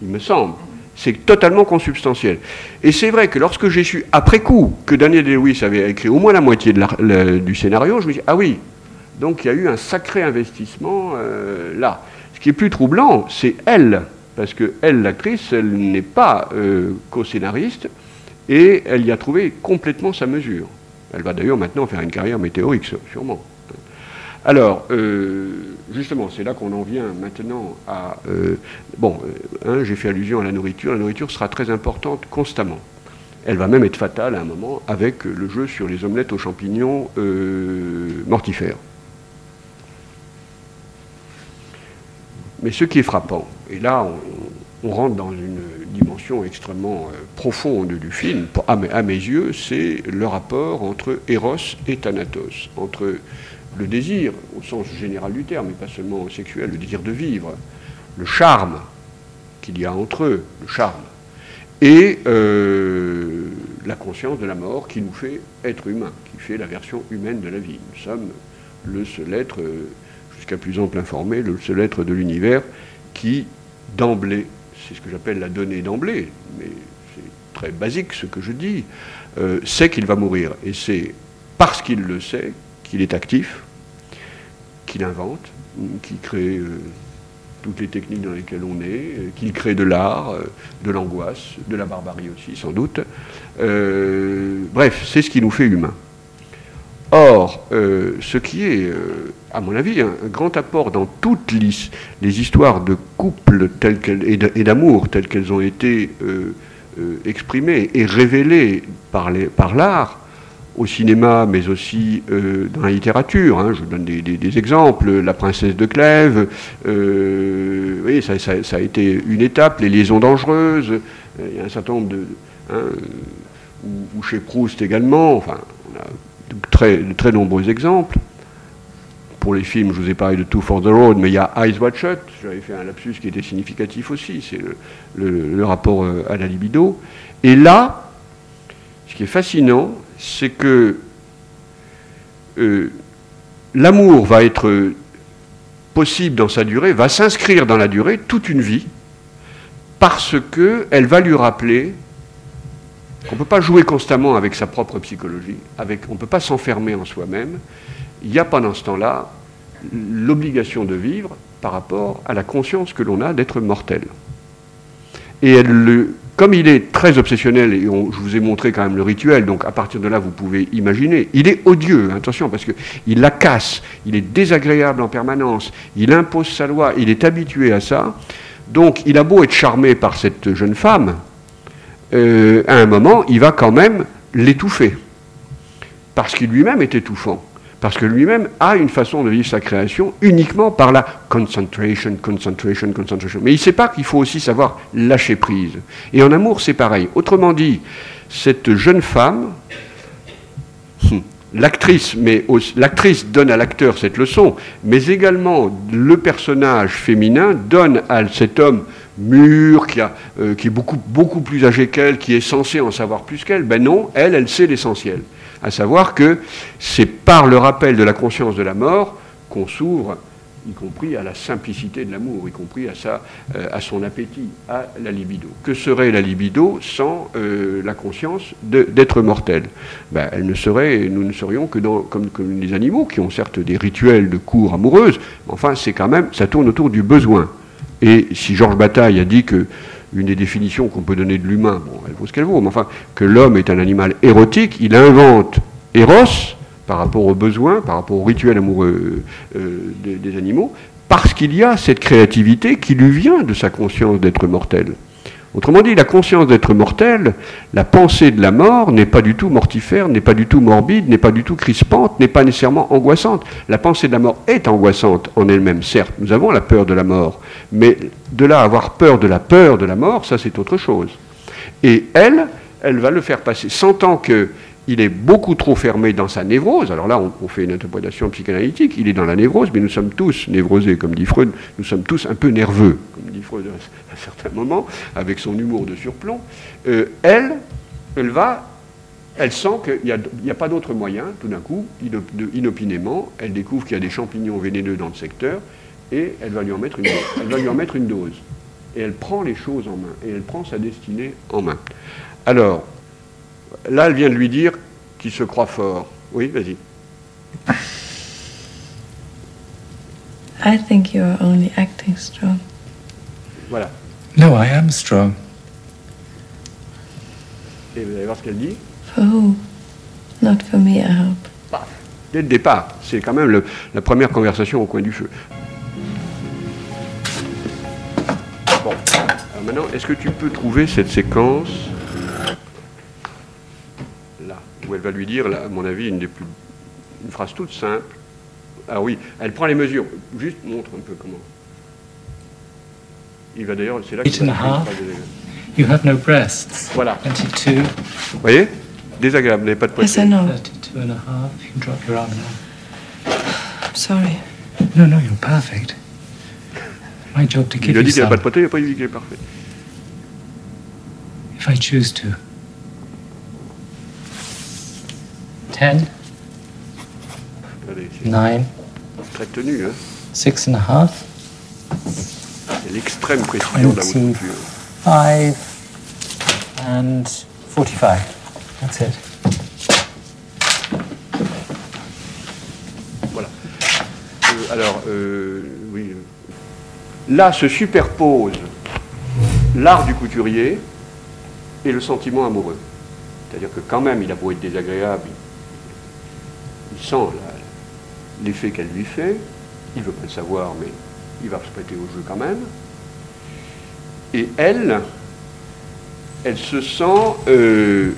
il me semble. C'est totalement consubstantiel. Et c'est vrai que lorsque j'ai su, après coup, que Daniel Day-Lewis avait écrit au moins la moitié du scénario, je me dis, ah oui, donc il y a eu un sacré investissement euh, là. Ce qui est plus troublant, c'est elle, parce que elle, l'actrice, elle n'est pas euh, co-scénariste, et elle y a trouvé complètement sa mesure. Elle va d'ailleurs maintenant faire une carrière météorique, sû- sûrement. Alors, euh, justement, c'est là qu'on en vient maintenant à... euh, bon, hein, j'ai fait allusion à la nourriture. La nourriture sera très importante constamment. Elle va même être fatale à un moment avec le jeu sur les omelettes aux champignons mortifères. Mais ce qui est frappant, et là on, rentre dans une dimension extrêmement euh, profonde du film, à mes, yeux, c'est le rapport entre Eros et Thanatos, entre le désir, au sens général du terme, et pas seulement sexuel, le désir de vivre, le charme qu'il y a entre eux, le charme, et euh, la conscience de la mort qui nous fait être humain, qui fait la version humaine de la vie. Nous sommes le seul être, euh, jusqu'à plus ample informé, le seul être de l'univers qui, d'emblée, c'est ce que j'appelle la donnée d'emblée, mais c'est très basique ce que je dis, euh, sait qu'il va mourir. Et c'est parce qu'il le sait qu'il est actif, qu'il invente, qu'il crée euh, toutes les techniques dans lesquelles on est, euh, qu'il crée de l'art, de l'angoisse, de la barbarie aussi, sans doute. Bref, c'est ce qui nous fait humains. Or, ce qui est, à mon avis, un, grand apport dans toutes les, histoires de couple telles et d'amour telles qu'elles ont été euh, euh, exprimées et révélées par l'art, au cinéma, mais aussi euh, dans la littérature. hein. je donne des, exemples. La princesse de Clèves, ça, a été une étape. Les liaisons dangereuses, il y a un certain nombre de... hein, ou, chez Proust également. Enfin, on a de très nombreux exemples. Pour les films, je vous ai parlé de Two for the Road, mais il y a Eyes Wide Shut. J'avais fait un lapsus qui était significatif aussi. C'est le, rapport euh, à la libido. Et là, ce qui est fascinant, c'est que euh, l'amour va être possible dans sa durée, va s'inscrire dans la durée toute une vie, parce qu'elle va lui rappeler qu'on ne peut pas jouer constamment avec sa propre psychologie, avec, on ne peut pas s'enfermer en soi-même. Il y a pendant ce temps-là l'obligation de vivre par rapport à la conscience que l'on a d'être mortel. Et elle le- comme il est très obsessionnel, et je vous ai montré quand même le rituel, donc à partir de là, vous pouvez imaginer, il est odieux, hein, attention, parce qu'il la casse, il est désagréable en permanence, il impose sa loi, il est habitué à ça, donc il a beau être charmé par cette jeune femme, euh, à un moment, il va quand même l'étouffer, parce qu'il lui-même est étouffant. Parce que lui-même a une façon de vivre sa création uniquement par la concentration, concentration, concentration. Mais il ne sait pas qu'il faut aussi savoir lâcher prise. Et en amour, c'est pareil. Autrement dit, cette jeune femme, hum, l'actrice, mais l'actrice donne à l'acteur cette leçon, mais également le personnage féminin donne à cet homme mûr, euh, qui est beaucoup, beaucoup plus âgé qu'elle, qui est censé en savoir plus qu'elle. Ben non, elle, elle sait l'essentiel à savoir que c'est par le rappel de la conscience de la mort qu'on s'ouvre, y compris à la simplicité de l'amour, y compris à, sa, euh, à son appétit, à la libido. Que serait la libido sans euh, la conscience d'être mortel ben, Elle ne serait, nous ne serions que dans, comme, les animaux, qui ont certes des rituels de cour amoureuse, mais enfin, c'est quand même, ça tourne autour du besoin. Et si Georges Bataille a dit que une des définitions qu'on peut donner de l'humain, bon, elle vaut ce qu'elle vaut, mais enfin, que l'homme est un animal érotique, il invente Eros par rapport aux besoins, par rapport au rituel amoureux euh, des, des animaux, parce qu'il y a cette créativité qui lui vient de sa conscience d'être mortel. Autrement dit, la conscience d'être mortel, la pensée de la mort n'est pas du tout mortifère, n'est pas du tout morbide, n'est pas du tout crispante, n'est pas nécessairement angoissante. La pensée de la mort est angoissante en elle-même, certes, nous avons la peur de la mort, mais de là avoir peur de la peur de la mort, ça c'est autre chose. Et elle, elle va le faire passer, sentant que il est beaucoup trop fermé dans sa névrose. Alors là, on, fait une interprétation psychanalytique. Il est dans la névrose, mais nous sommes tous névrosés, comme dit Freud. Nous sommes tous un peu nerveux, comme dit Freud à un certain moment, avec son humour de surplomb. Euh, elle, elle va, elle sent qu'il n'y a, pas d'autre moyen. Tout d'un coup, inopinément, elle découvre qu'il y a des champignons vénéneux dans le secteur, et elle va lui en mettre une, elle va lui en mettre une dose. Et elle prend les choses en main, et elle prend sa destinée en main. Alors, Là, elle vient de lui dire qu'il se croit fort. Oui, vas-y. I think you are only acting strong. Voilà. No, I am strong. Et vous allez voir ce qu'elle dit. For who? Not for me, I hope. Dès le départ, c'est quand même le, la première conversation au coin du feu. Bon, alors maintenant, est-ce que tu peux trouver cette séquence elle va lui dire, à mon avis, une, des plus, une phrase toute simple. Ah oui, elle prend les mesures. Juste montre un peu comment. Il va d'ailleurs, c'est là qu'il va You have no breasts. Voilà. 22. Vous voyez? Désagréable, n'avez pas de poitrine. Yes, I know. 32 and a half. You can drop your arm now. I'm sorry. No, no, you're perfect. My job to Il a you dit qu'il n'a pas de poitrine, il n'a pas dit qu'il est parfait. If I choose to. 10, Allez, c'est 9, très tenu, hein 6 and a half, C'est l'extrême précision de la haute Twenty. couture. 5, and 45. That's it. Voilà. Euh, alors, euh, oui. euh, Là se superpose l'art du couturier et le sentiment amoureux. C'est-à-dire que quand même, il a beau être désagréable, il, il sent l'effet qu'elle lui fait, il ne veut pas le savoir, mais il va se prêter au jeu quand même. Et elle, elle se sent euh,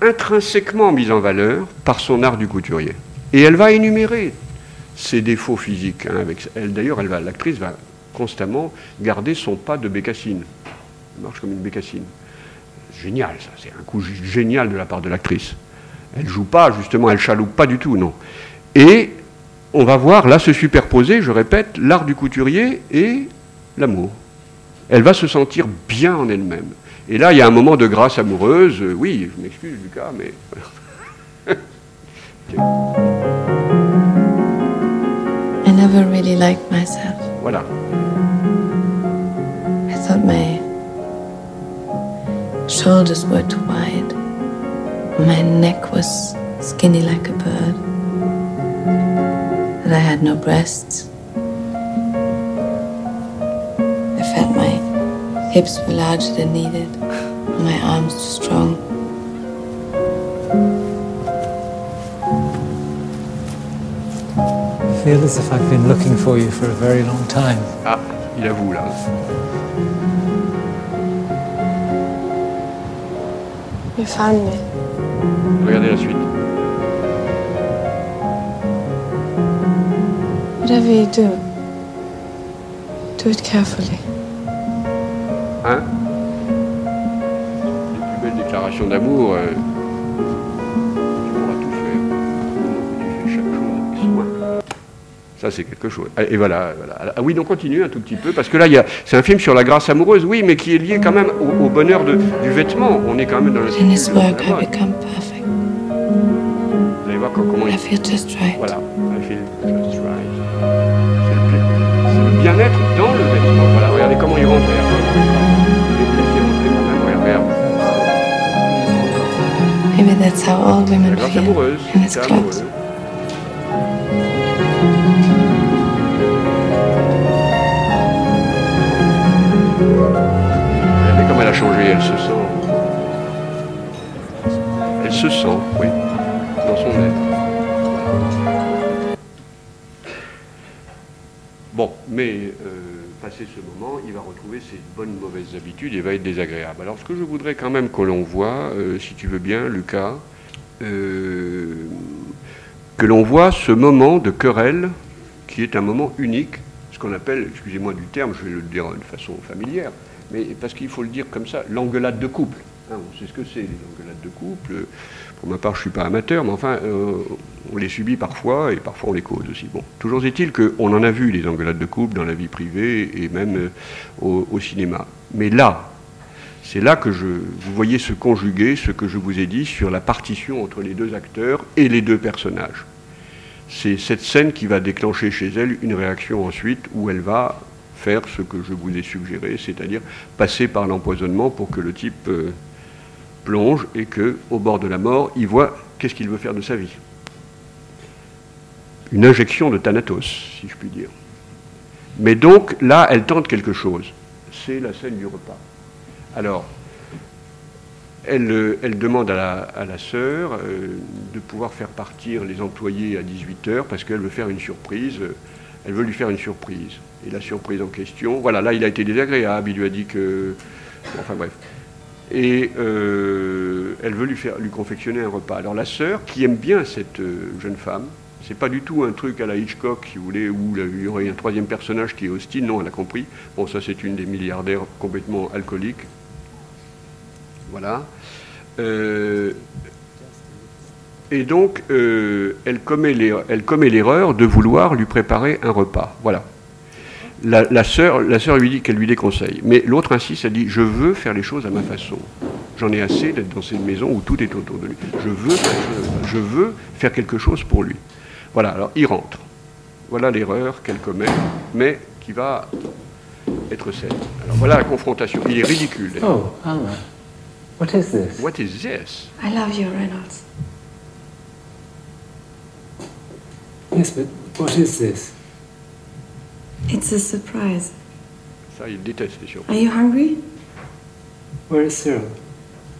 intrinsèquement mise en valeur par son art du couturier. Et elle va énumérer ses défauts physiques. hein, elle, d'ailleurs, l'actrice va constamment garder son pas de bécassine. Elle marche comme une bécassine. Génial, ça. C'est un coup génial de la part de l'actrice. Elle joue pas, justement, elle chaloupe pas du tout, non. Et on va voir là se superposer, je répète, l'art du couturier et l'amour. Elle va se sentir bien en elle-même. Et là, il y a un moment de grâce amoureuse. Euh, Oui, je m'excuse, Lucas, mais I never really liked myself. voilà. I thought my shoulders were too wide. My neck was skinny like a bird. That I had no breasts. I felt my hips were larger than needed. My arms too strong. I feel as if I've been looking for you for a very long time. Ah, il avoue là. You found me. Regardez la suite. Whatever you do, do it carefully. Hein? Les plus belles déclarations d'amour, euh, tu pourras tout faire. Tu fais chaque chose avec soin. Ça, c'est quelque chose. Et voilà, voilà. Ah oui, donc continue un tout petit peu, parce que là, il y a, c'est un film sur la grâce amoureuse, oui, mais qui est lié quand même au, au bonheur de- du vêtement. On est quand même dans le comment I feel just right. Voilà, I feel just right. C'est le, bien-être dans le vêtement. Voilà, regardez comment il rentre. Maybe that's how all women feel amoureuse, clothes. amoureux. Regardez comme elle a changé, elle se sent. Elle se sent, oui, dans son être. Mais euh, passé ce moment, il va retrouver ses bonnes mauvaises habitudes et va être désagréable. Alors, ce que je voudrais quand même que l'on voit, euh, si tu veux bien, Lucas, euh, que l'on voit ce moment de querelle qui est un moment unique, ce qu'on appelle, excusez-moi du terme, je vais le dire de façon familière, mais parce qu'il faut le dire comme ça, l'engueulade de couple. Hein, on sait ce que c'est, les engueulades de couple. Pour ma part, je ne suis pas amateur, mais enfin, euh, on les subit parfois et parfois on les cause aussi. Bon, toujours est-il qu'on en a vu des engueulades de couple dans la vie privée et même euh, au, cinéma. Mais là, c'est là que vous voyez se conjuguer ce que je vous ai dit sur la partition entre les deux acteurs et les deux personnages. C'est cette scène qui va déclencher chez elle une réaction ensuite où elle va faire ce que je vous ai suggéré, c'est-à-dire passer par l'empoisonnement pour que le type euh, plonge et que, au bord de la mort, il voit qu'est-ce qu'il veut faire de sa vie. Une injection de Thanatos, si je puis dire. Mais donc là, elle tente quelque chose. C'est la scène du repas. Alors, elle, euh, demande à la, sœur euh, de pouvoir faire partir les employés à 18h parce qu'elle veut faire une surprise. euh, Elle veut lui faire une surprise. Et la surprise en question, voilà, là il a été désagréable, il lui a dit que. enfin bref. Et euh, elle veut lui, faire, lui confectionner un repas. Alors la sœur, qui aime bien cette euh, jeune femme, c'est pas du tout un truc à la Hitchcock, si vous voulez, où il y aurait un troisième personnage qui est hostile. Non, elle a compris. Bon, ça, c'est une des milliardaires complètement alcooliques. Voilà. Euh, et donc, elle commet l'erreur de vouloir lui préparer un repas. Voilà. La, la sœur, la sœur lui dit qu'elle lui déconseille. Mais l'autre insiste, elle dit Je veux faire les choses à ma façon. J'en ai assez d'être dans cette maison où tout est autour de lui. Je veux faire, les choses à ma façon. je veux faire quelque chose pour lui. Voilà, alors il rentre. Voilà l'erreur qu'elle commet, mais qui va être saine. Alors voilà la confrontation. Il est ridicule. Oh, Alma. What is this? What is this? I love you, Reynolds. Yes, but what is this? It's a surprise. Ça, il déteste les surprises. Are you hungry? Where is Cyril?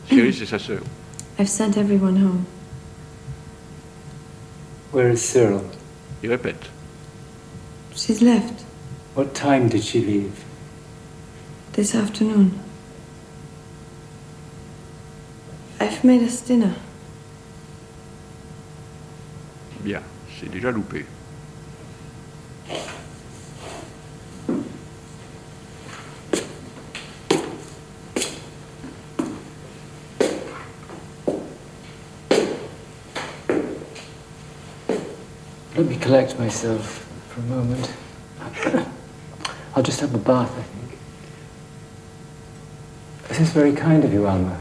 Chérie, c'est sa sœur. I've sent everyone home. Where is Cyril? Il répète. She's left What time did she leave? this afternoon. I've made us dinner. Bien, c'est déjà loupé. Let me collect myself for a moment. I'll just have a bath, I think. This is very kind of you, Alma.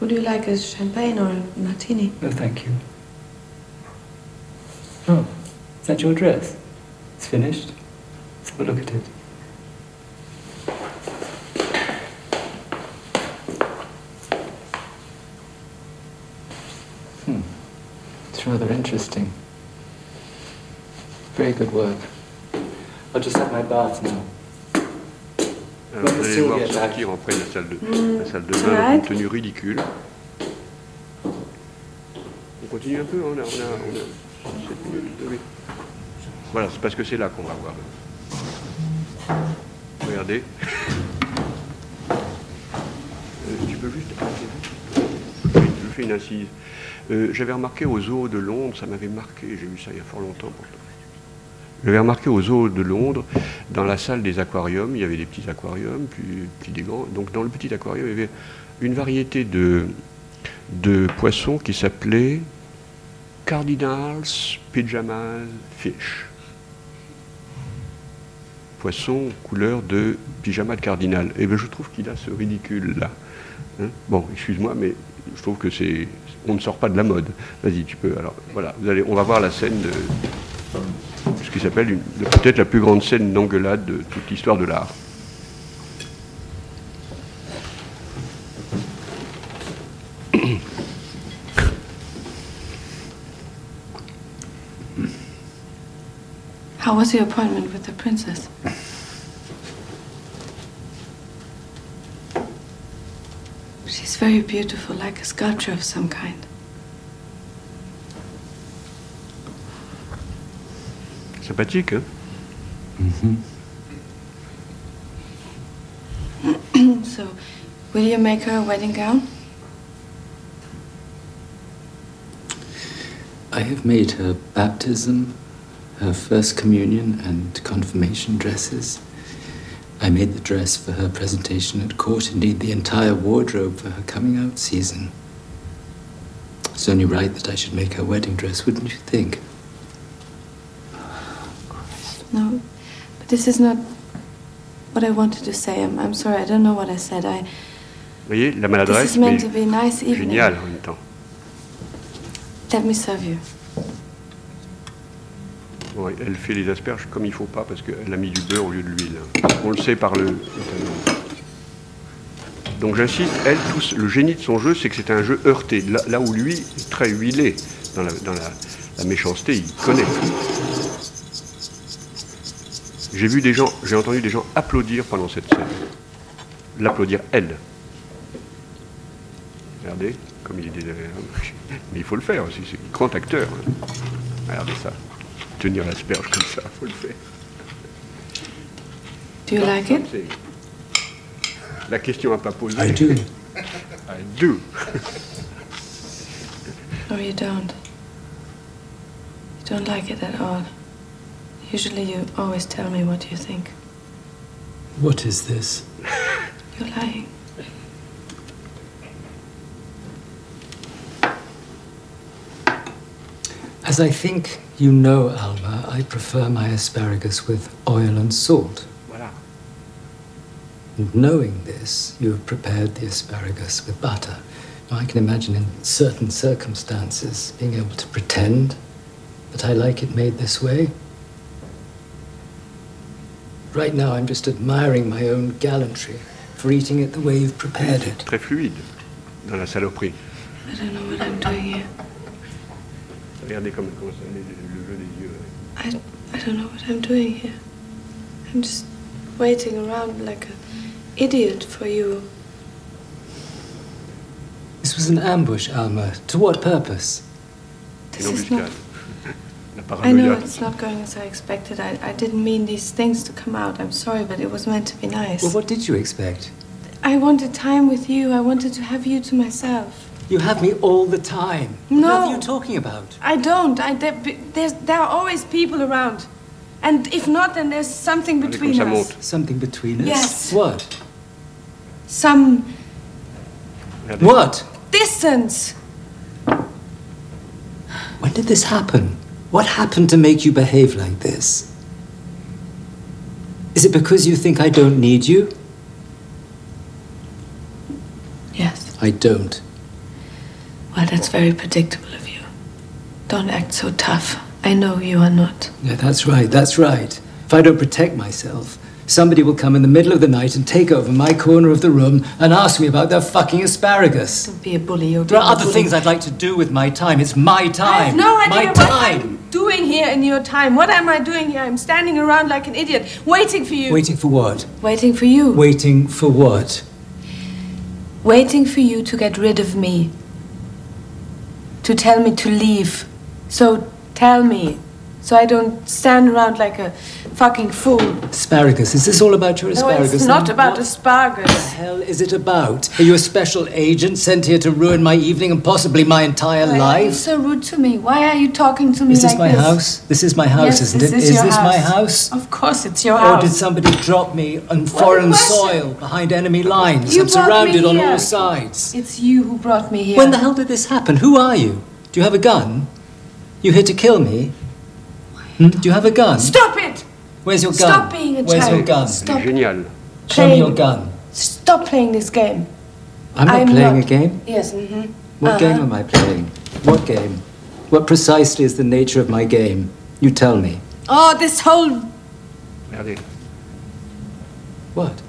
Would you like a champagne or a martini? No, thank you. Oh, is that your dress? It's finished. Let's have a look at it. Hmm. It's rather interesting. Very good work. I'll just have my bath now. Alors, vous allez le voir sortir après la salle de, la salle de bain right. une tenue ridicule. On continue un peu, on a, on a, on a 7 minutes. oui. Voilà, c'est parce que c'est là qu'on va voir. Regardez. Euh, tu peux juste je fais une incise. Euh, J'avais remarqué aux eaux de Londres, ça m'avait marqué, j'ai vu ça il y a fort longtemps pourtant. J'avais remarqué aux eaux de Londres, dans la salle des aquariums, il y avait des petits aquariums, puis, des grands. Donc dans le petit aquarium, il y avait une variété de, de poissons qui s'appelait Cardinals Pyjamas Fish. Poisson couleur de pyjama de cardinal. Et bien je trouve qu'il a ce ridicule là. Hein? Bon, excuse-moi, mais je trouve que c'est. On ne sort pas de la mode. Vas-y, tu peux. Alors voilà, vous allez, on va voir la scène de qui s'appelle peut-être la plus grande scène d'engueulade de toute l'histoire de l'art. How was your appointment with the princess? She's very beautiful, like a sculpture of some kind. Sympathique, mm-hmm. hein so, will you make her a wedding gown? I have made her baptism, her first communion, and confirmation dresses. I made the dress for her presentation at court, indeed, the entire wardrobe for her coming out season. It's only right that I should make her wedding dress, wouldn't you think? This is not what I wanted to say. I'm, I'm sorry, I don't know what I said. I Vous voyez, la maladresse, is meant mais to be a nice géniale en même temps. Let me serve you. Bon, elle fait les asperges comme il faut pas parce qu'elle a mis du beurre au lieu de l'huile. On le sait par le. Donc j'insiste, elle, tout le génie de son jeu, c'est que c'est un jeu heurté. Là, là où lui est très huilé dans la, dans la, la méchanceté, il connaît. J'ai vu des gens, j'ai entendu des gens applaudir pendant cette scène. L'applaudir elle. Regardez, comme il est. Mais il faut le faire aussi, c'est un grand acteur. Regardez ça. Tenir l'asperge comme ça, il faut le faire. Do you like it? La question n'a pas posé. I do. I do. Or you don't? You don't like it at all? Usually you always tell me what you think. What is this? You're lying. As I think you know, Alma, I prefer my asparagus with oil and salt. Voilà. And knowing this, you have prepared the asparagus with butter. Now, I can imagine in certain circumstances being able to pretend that I like it made this way. Right now, I'm just admiring my own gallantry for eating it the way you've prepared it. Très fluide dans la saloperie. I don't know what I'm doing here. Regardez comme, comment ça, le, le jeu des yeux. I, I don't know what I'm doing here. I'm just waiting around like an idiot for you. This was an ambush, Alma. To what purpose? This is not. La I know it's not going as I expected. I, I didn't mean these things to come out. I'm sorry, but it was meant to be nice. Well, what did you expect? I wanted time with you. I wanted to have you to myself. You have me all the time. No. What are you talking about? I don't. I, there, there's, there are always people around. And if not, then there's something between us. monte. Something between us? Yes. What? Some What? distance. When did this happen? What happened to make you behave like this? Is it because you think I don't need you? Yes. I don't. Well, that's very predictable of you. Don't act so tough. I know you are not. Yeah, that's right, that's right. If I don't protect myself, somebody will come in the middle of the night and take over my corner of the room and ask me about their fucking asparagus. Don't be a bully. You're There are other bully. things I'd like to do with my time. It's my time. I have no idea My time. Doing here in your time. What am I doing here? I'm standing around like an idiot, waiting for you. Waiting for what? Waiting for you. Waiting for what? Waiting for you to get rid of me. To tell me to leave. So tell me. So I don't stand around like a fucking fool. Asparagus. Is this all about your asparagus? No, it's not then? about what asparagus. What the hell is it about? Are you a special agent sent here to ruin my evening and possibly my entire Why are you life? so rude to me? Why are you talking to me Is this like my this? house? This is my house, yes, isn't this it? Is, Is this house. my house? Of course, it's your Or house. Or did somebody drop me on foreign soil behind enemy lines? You I'm surrounded on all sides. It's you who brought me here. When the hell did this happen? Who are you? Do you have a gun? You here to kill me? Hmm? Do you have a gun? Stop it! Where's your gun? Stop being a Where's child. your gun? Stop Génial. Show me playing. your gun. Stop playing this game. I'm not I'm playing not. a game. Yes, mm-hmm. What game am I playing? What game? What precisely is the nature of my game? You tell me. Oh, this whole Regardez. What?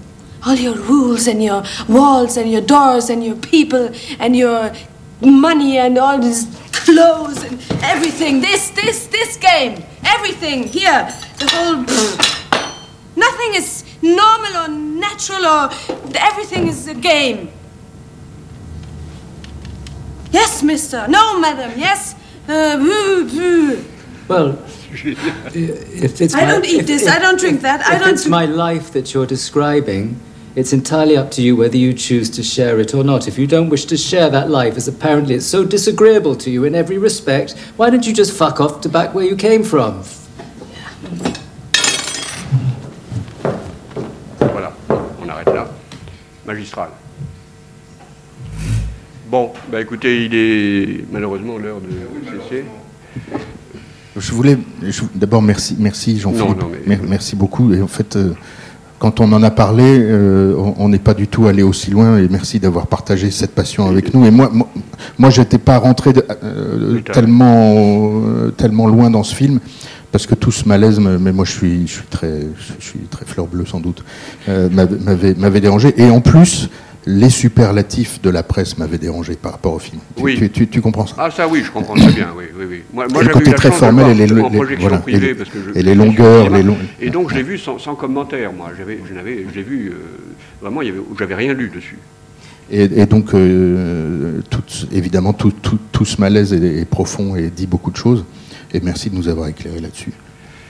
all your rules and your walls and your doors and your people and your money and all these clothes and everything. This, this, this game. Everything here. The whole. Nothing is normal or natural or. Everything is a game. Yes, mister. No, madam. Yes. Uh, boo, boo. Well, if it's I my- don't eat if- this, if- I don't drink if- that, I if don't it's my life that you're describing, it's entirely up to you whether you choose to share it or not. If you don't wish to share that life, as apparently it's so disagreeable to you in every respect, why don't you just fuck off to back where you came from? Voilà, on arrête là. Magistral. Bon, bah écoutez, il est malheureusement l'heure de cesser. Je voulais je- d'abord merci, merci Jean-Philippe, merci beaucoup. Et en fait, euh, quand on en a parlé, euh, on- n'est pas du tout allé aussi loin. Et merci d'avoir partagé cette passion avec nous. Et moi, moi, moi j'étais pas rentré de- euh, tellement, euh, tellement loin dans ce film. Parce que tout ce malaise, mais moi je suis, je suis très, je suis très fleur bleue sans doute, m'avait dérangé. Et en plus, les superlatifs de la presse m'avaient dérangé par rapport au film. Tu- Oui. Tu, tu- tu comprends ça Ah ça oui, je comprends très bien, oui, oui, oui. Moi, moi le j'avais côté eu la très formel et les- les- voilà, privée les- parce que je, et les longueurs, les longs- Et donc je l'ai vu sans, sans commentaire, moi. J'avais, je l'ai vu euh, vraiment, j'avais rien lu dessus. Et, et donc, euh, tout- évidemment, tout, tout- tout ce malaise est, est profond et dit beaucoup de choses. Et merci de nous avoir éclairé là-dessus.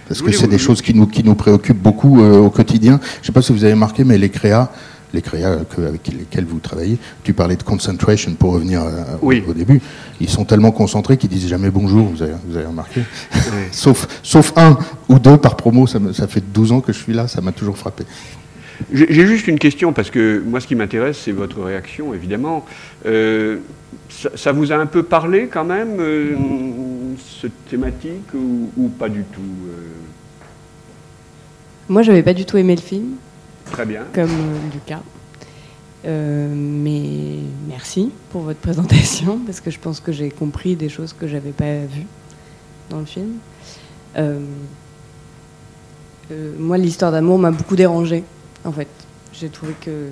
Parce que c'est des choses qui nous, qui nous préoccupent beaucoup euh, au quotidien. Je ne sais pas si vous avez remarqué, mais les créas, les créas que- avec lesquels vous travaillez, tu parlais de concentration pour revenir à- au- Oui. au, début, ils sont tellement concentrés qu'ils disent jamais bonjour, vous avez, vous avez remarqué sauf, sauf un ou deux par promo, ça, me- ça fait 12 ans que je suis là, ça m'a toujours frappé. J'ai j'ai juste une question parce que moi, ce qui m'intéresse, c'est votre réaction, évidemment. Euh, ça, ça vous a un peu parlé quand même, euh, cette thématique, ou, ou pas du tout euh, Moi, j'avais pas du tout aimé le film, Très bien. comme euh, Lucas. Euh, mais merci pour votre présentation, parce que je pense que j'ai compris des choses que j'avais pas vues dans le film. Euh, euh, moi, l'histoire d'amour m'a beaucoup dérangée, en fait. J'ai trouvé que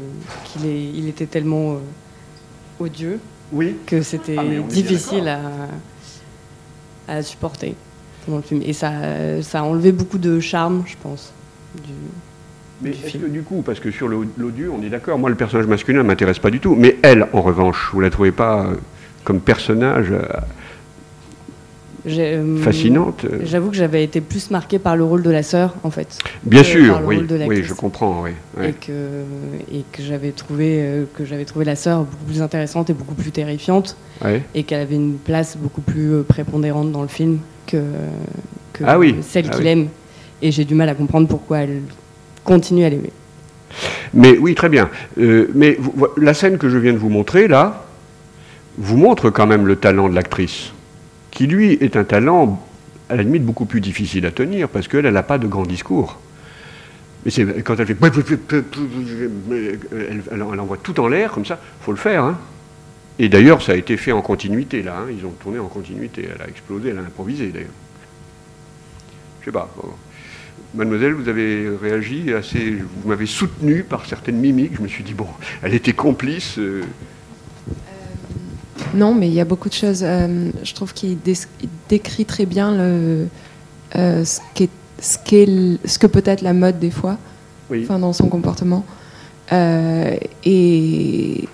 qu'il il était tellement odieux Oui. que c'était Ah, difficile à, à supporter pendant le film. Et ça, ça a enlevé beaucoup de charme, je pense, du, Mais du est-ce film. que du coup, parce que sur l'odieux, on est d'accord, moi le personnage masculin ne m'intéresse pas du tout, mais elle, en revanche, vous la trouvez pas euh, comme personnage euh, euh, fascinante J'avoue que j'avais été plus marquée par le rôle de la sœur, en fait. Bien sûr, oui, oui, je comprends, oui. oui. Et que, et que j'avais trouvé, que j'avais trouvé la sœur beaucoup plus intéressante et beaucoup plus terrifiante, et qu'elle avait une place beaucoup plus prépondérante dans le film que, que Ah oui, celle ah qu'il aime. Et j'ai du mal à comprendre pourquoi elle continue à l'aimer. Mais oui, très bien. Euh, mais la scène que je viens de vous montrer, là, vous montre quand même le talent de l'actrice, qui lui est un talent, à la limite, beaucoup plus difficile à tenir, parce qu'elle, elle n'a pas de grand discours. Mais quand elle fait... Elle, envoie tout en l'air, comme ça, faut le faire. hein. Et d'ailleurs, ça a été fait en continuité, là. hein. Ils ont tourné en continuité. Elle a explosé, elle a improvisé, d'ailleurs. Je sais pas. Mademoiselle, vous avez réagi assez. Vous m'avez soutenu par certaines mimiques. Je me suis dit, bon, elle était complice. euh, Non, mais il y a beaucoup de choses. euh, je trouve qu'il dé- il décrit très bien le, euh, ce, que peut être la mode des fois, Oui. enfin, dans son comportement. Euh, et,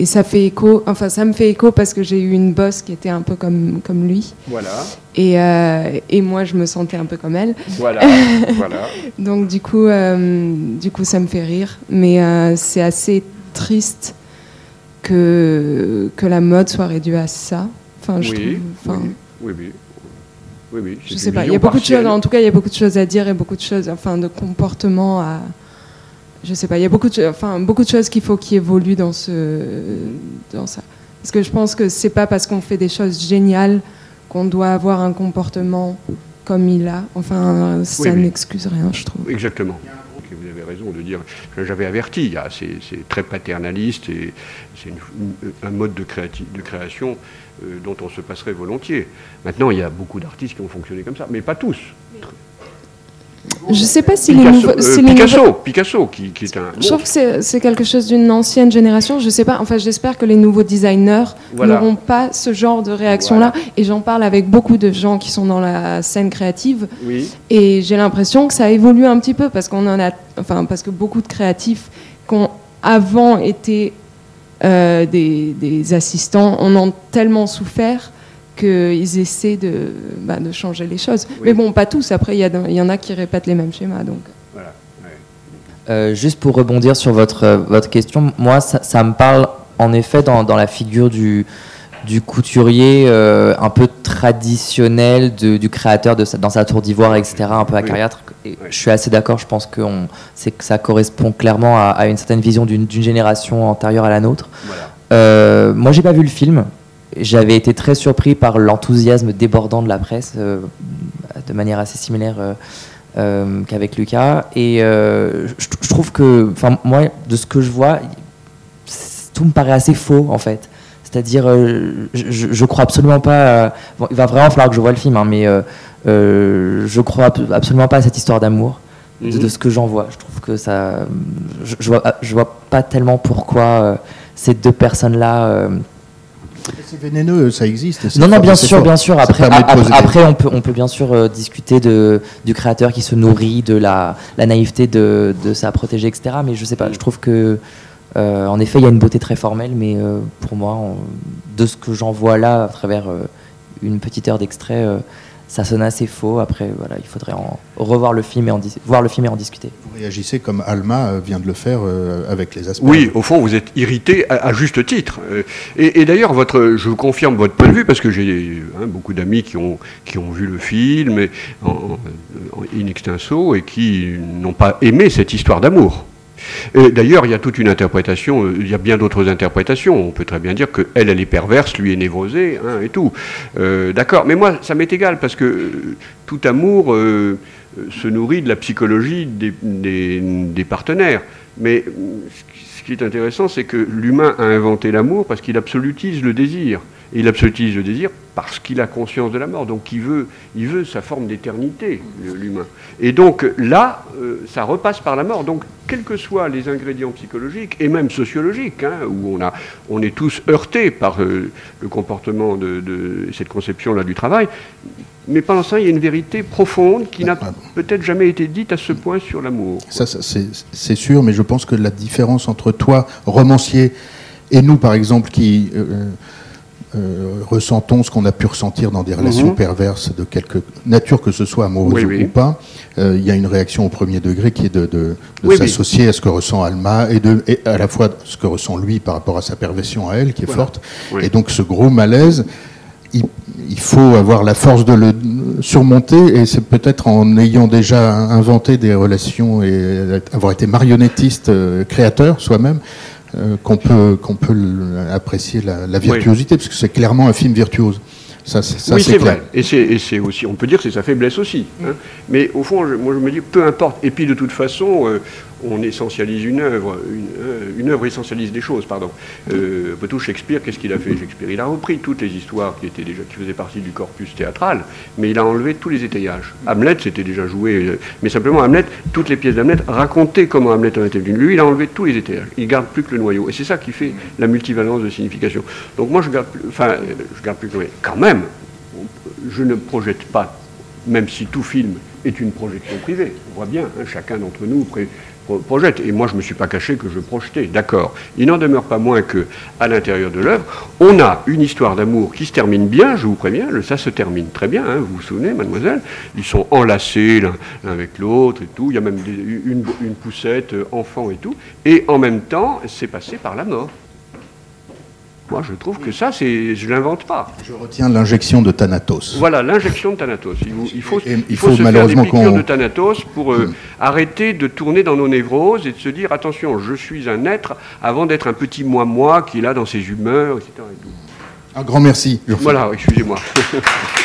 et ça fait écho, enfin ça me fait écho parce que j'ai eu une boss qui était un peu comme, comme lui. Voilà. Et, euh, et moi je me sentais un peu comme elle. Voilà. voilà. Donc du coup, euh, du coup ça me fait rire. Mais euh, c'est assez triste que, que la mode soit réduite à ça. Enfin, je oui, trouve. enfin, oui, oui, oui. Oui, Je sais pas. Il y a beaucoup de choses. En tout cas, il y a beaucoup de choses à dire et beaucoup de choses, enfin, de comportement à. Je sais pas. Il y a beaucoup de, enfin, beaucoup de choses qu'il faut qui évoluent dans ce, dans ça. Parce que je pense que c'est pas parce qu'on fait des choses géniales qu'on doit avoir un comportement comme il a. Enfin, ça Oui, oui. n'excuse rien, je trouve. Exactement. Vous avez raison de dire, j'avais averti, il y a- c'est c'est très paternaliste et c'est un mode de, créati- de création euh, dont on se passerait volontiers. Maintenant, il y a beaucoup d'artistes qui ont fonctionné comme ça, mais pas tous. Je sais pas si les Picasso, euh, les Picasso, Picasso, qui, qui est un... Je trouve que c'est quelque chose d'une ancienne génération. Je sais pas. Enfin, j'espère que les nouveaux designers Voilà. n'auront pas ce genre de réaction-là. Et j'en parle avec beaucoup de gens qui sont dans la scène créative. Oui, Et j'ai l'impression que ça évolue un petit peu parce qu'on en a, enfin, parce que beaucoup de créatifs qui ont avant été euh, des, des assistants en ont tellement souffert qu'ils essaient de, bah, de changer les choses. Mais bon, pas tous. Après, il y, en a qui répètent les mêmes schémas. Donc. voilà. ouais. Euh, juste pour rebondir sur votre, euh, votre question, moi, ça, ça me parle en effet dans, dans la figure du, du couturier euh, un peu traditionnel de- du créateur de sa- dans sa tour d'ivoire, etc., un peu Oui. acariâtre. Et Ouais. Je suis assez d'accord, je pense que, on- c'est que ça correspond clairement à, à une certaine vision d'une d'une génération antérieure à la nôtre. Voilà. Euh, moi, j'ai pas vu le film. J'avais été très surpris par l'enthousiasme débordant de la presse, euh, de manière assez similaire euh, euh, qu'avec Lucas. Et je, trouve que, enfin, moi, de ce que je vois, tout me paraît assez faux, en fait. C'est-à-dire, euh, je, je- crois absolument pas. euh, bon, il va vraiment falloir que je vois le film, hein, mais euh, je crois ab- absolument pas à cette histoire d'amour. De, Mhm. de ce que j'en vois, je trouve que ça, je, je vois, je vois pas tellement pourquoi ces deux personnes-là. C'est vénéneux, ça existe. non, non, bien sûr, fort. bien sûr. Après, a- on, peut, on peut bien sûr euh, discuter de, du créateur qui se nourrit de la, la naïveté de, de sa protégée, etc. Mais je sais pas, je trouve que, euh, en effet, il y a une beauté très formelle, mais euh, pour moi, on- de ce que j'en vois là, à travers une petite heure d'extrait, ça sonne assez faux. Après, voilà, il faudrait en revoir le film et en dis- voir le film et en discuter. Vous réagissez comme Alma euh, vient de le faire euh, avec les aspects. Oui, au fond, vous êtes irrité à, à juste titre. Euh, Et, et d'ailleurs, votre, je vous confirme votre point de vue parce que j'ai hein, beaucoup d'amis qui ont, qui ont vu le film et, en, en- in extenso et qui n'ont pas aimé cette histoire d'amour. D'ailleurs, il y a toute une interprétation, euh, il y a bien d'autres interprétations. On peut très bien dire que elle, est perverse, lui est névrosé, hein, et tout. Euh, D'accord, mais moi, ça m'est égal parce que euh, tout amour se nourrit de la psychologie des, des- partenaires. Mais qui- est intéressant, c'est que l'humain a inventé l'amour parce qu'il absolutise le désir. Et il absolutise le désir parce qu'il a conscience de la mort. Donc il veut, il veut sa forme d'éternité, l'humain. Et donc là, euh, ça repasse par la mort. Donc quels que soient les ingrédients psychologiques et même sociologiques, hein, où on, a, on est tous heurtés par euh, le comportement de cette conception-là du travail, mais pendant ça, il y a une vérité profonde qui n'a peut-être jamais été dite à ce point sur l'amour. Ça, ça, c'est sûr, mais je pense que la différence entre toi, romancier, et nous, par exemple, qui euh, euh, ressentons ce qu'on a pu ressentir dans des relations Mhm. perverses de quelque nature que ce soit amoureuse Oui, ou oui. pas, euh, il y a une réaction au premier degré qui est de, de- de Oui, oui. s'associer à ce que ressent Alma et, de, et à la fois ce que ressent lui par rapport à sa perversion à elle, qui est Voilà. forte. Et donc ce gros malaise, il, il faut avoir la force de le surmonter et c'est peut-être en ayant déjà inventé des relations et avoir été marionnettiste, euh, créateur soi-même, euh, qu'on peut, qu'on peut apprécier la, la virtuosité, parce que c'est clairement un film virtuose. Ça, oui, c'est vrai. Et c'est aussi, on peut dire que c'est sa faiblesse aussi. hein. Mais au fond, je- moi je me dis, peu importe. Et puis de toute façon, euh, on essentialise une œuvre. Une, euh, une œuvre essentialise des choses, pardon. Euh, tout, Shakespeare, qu'est-ce qu'il a fait Shakespeare? Il a repris toutes les histoires qui étaient déjà, qui faisaient partie du corpus théâtral, mais il a enlevé tous les étayages. Hamlet, c'était déjà joué, euh, mais simplement Hamlet, toutes les pièces d'Hamlet racontaient comment Hamlet en était venu. Lui, il a enlevé tous les étayages. Il garde plus que le noyau. Et c'est ça qui fait la multivalence de signification. Donc moi, je garde, enfin, euh, je garde plus que le noyau. Quand même, je ne projette pas, même si tout film est une projection privée. On voit bien, hein, chacun d'entre nous projette. Et moi, je ne me suis pas caché que je projetais. D'accord. Il n'en demeure pas moins que, à l'intérieur de l'œuvre, on a une histoire d'amour qui se termine bien, je vous préviens. ça se termine très bien, hein, vous vous souvenez, mademoiselle Ils sont enlacés l'un avec l'autre et tout. Il y a même une, une poussette, euh, enfant et tout. Et en même temps, c'est passé par la mort. Moi, je trouve que ça, c'est, je l'invente pas. Je retiens l'injection de Thanatos. Voilà, l'injection de Thanatos. Il, faut, il faut, se malheureusement faire des piqûres de Thanatos pour euh, hmm. arrêter de tourner dans nos névroses et de se dire attention, je suis un être avant d'être un petit moi-moi qui est là dans ses humeurs, etc. Un grand merci. Voilà, excusez-moi.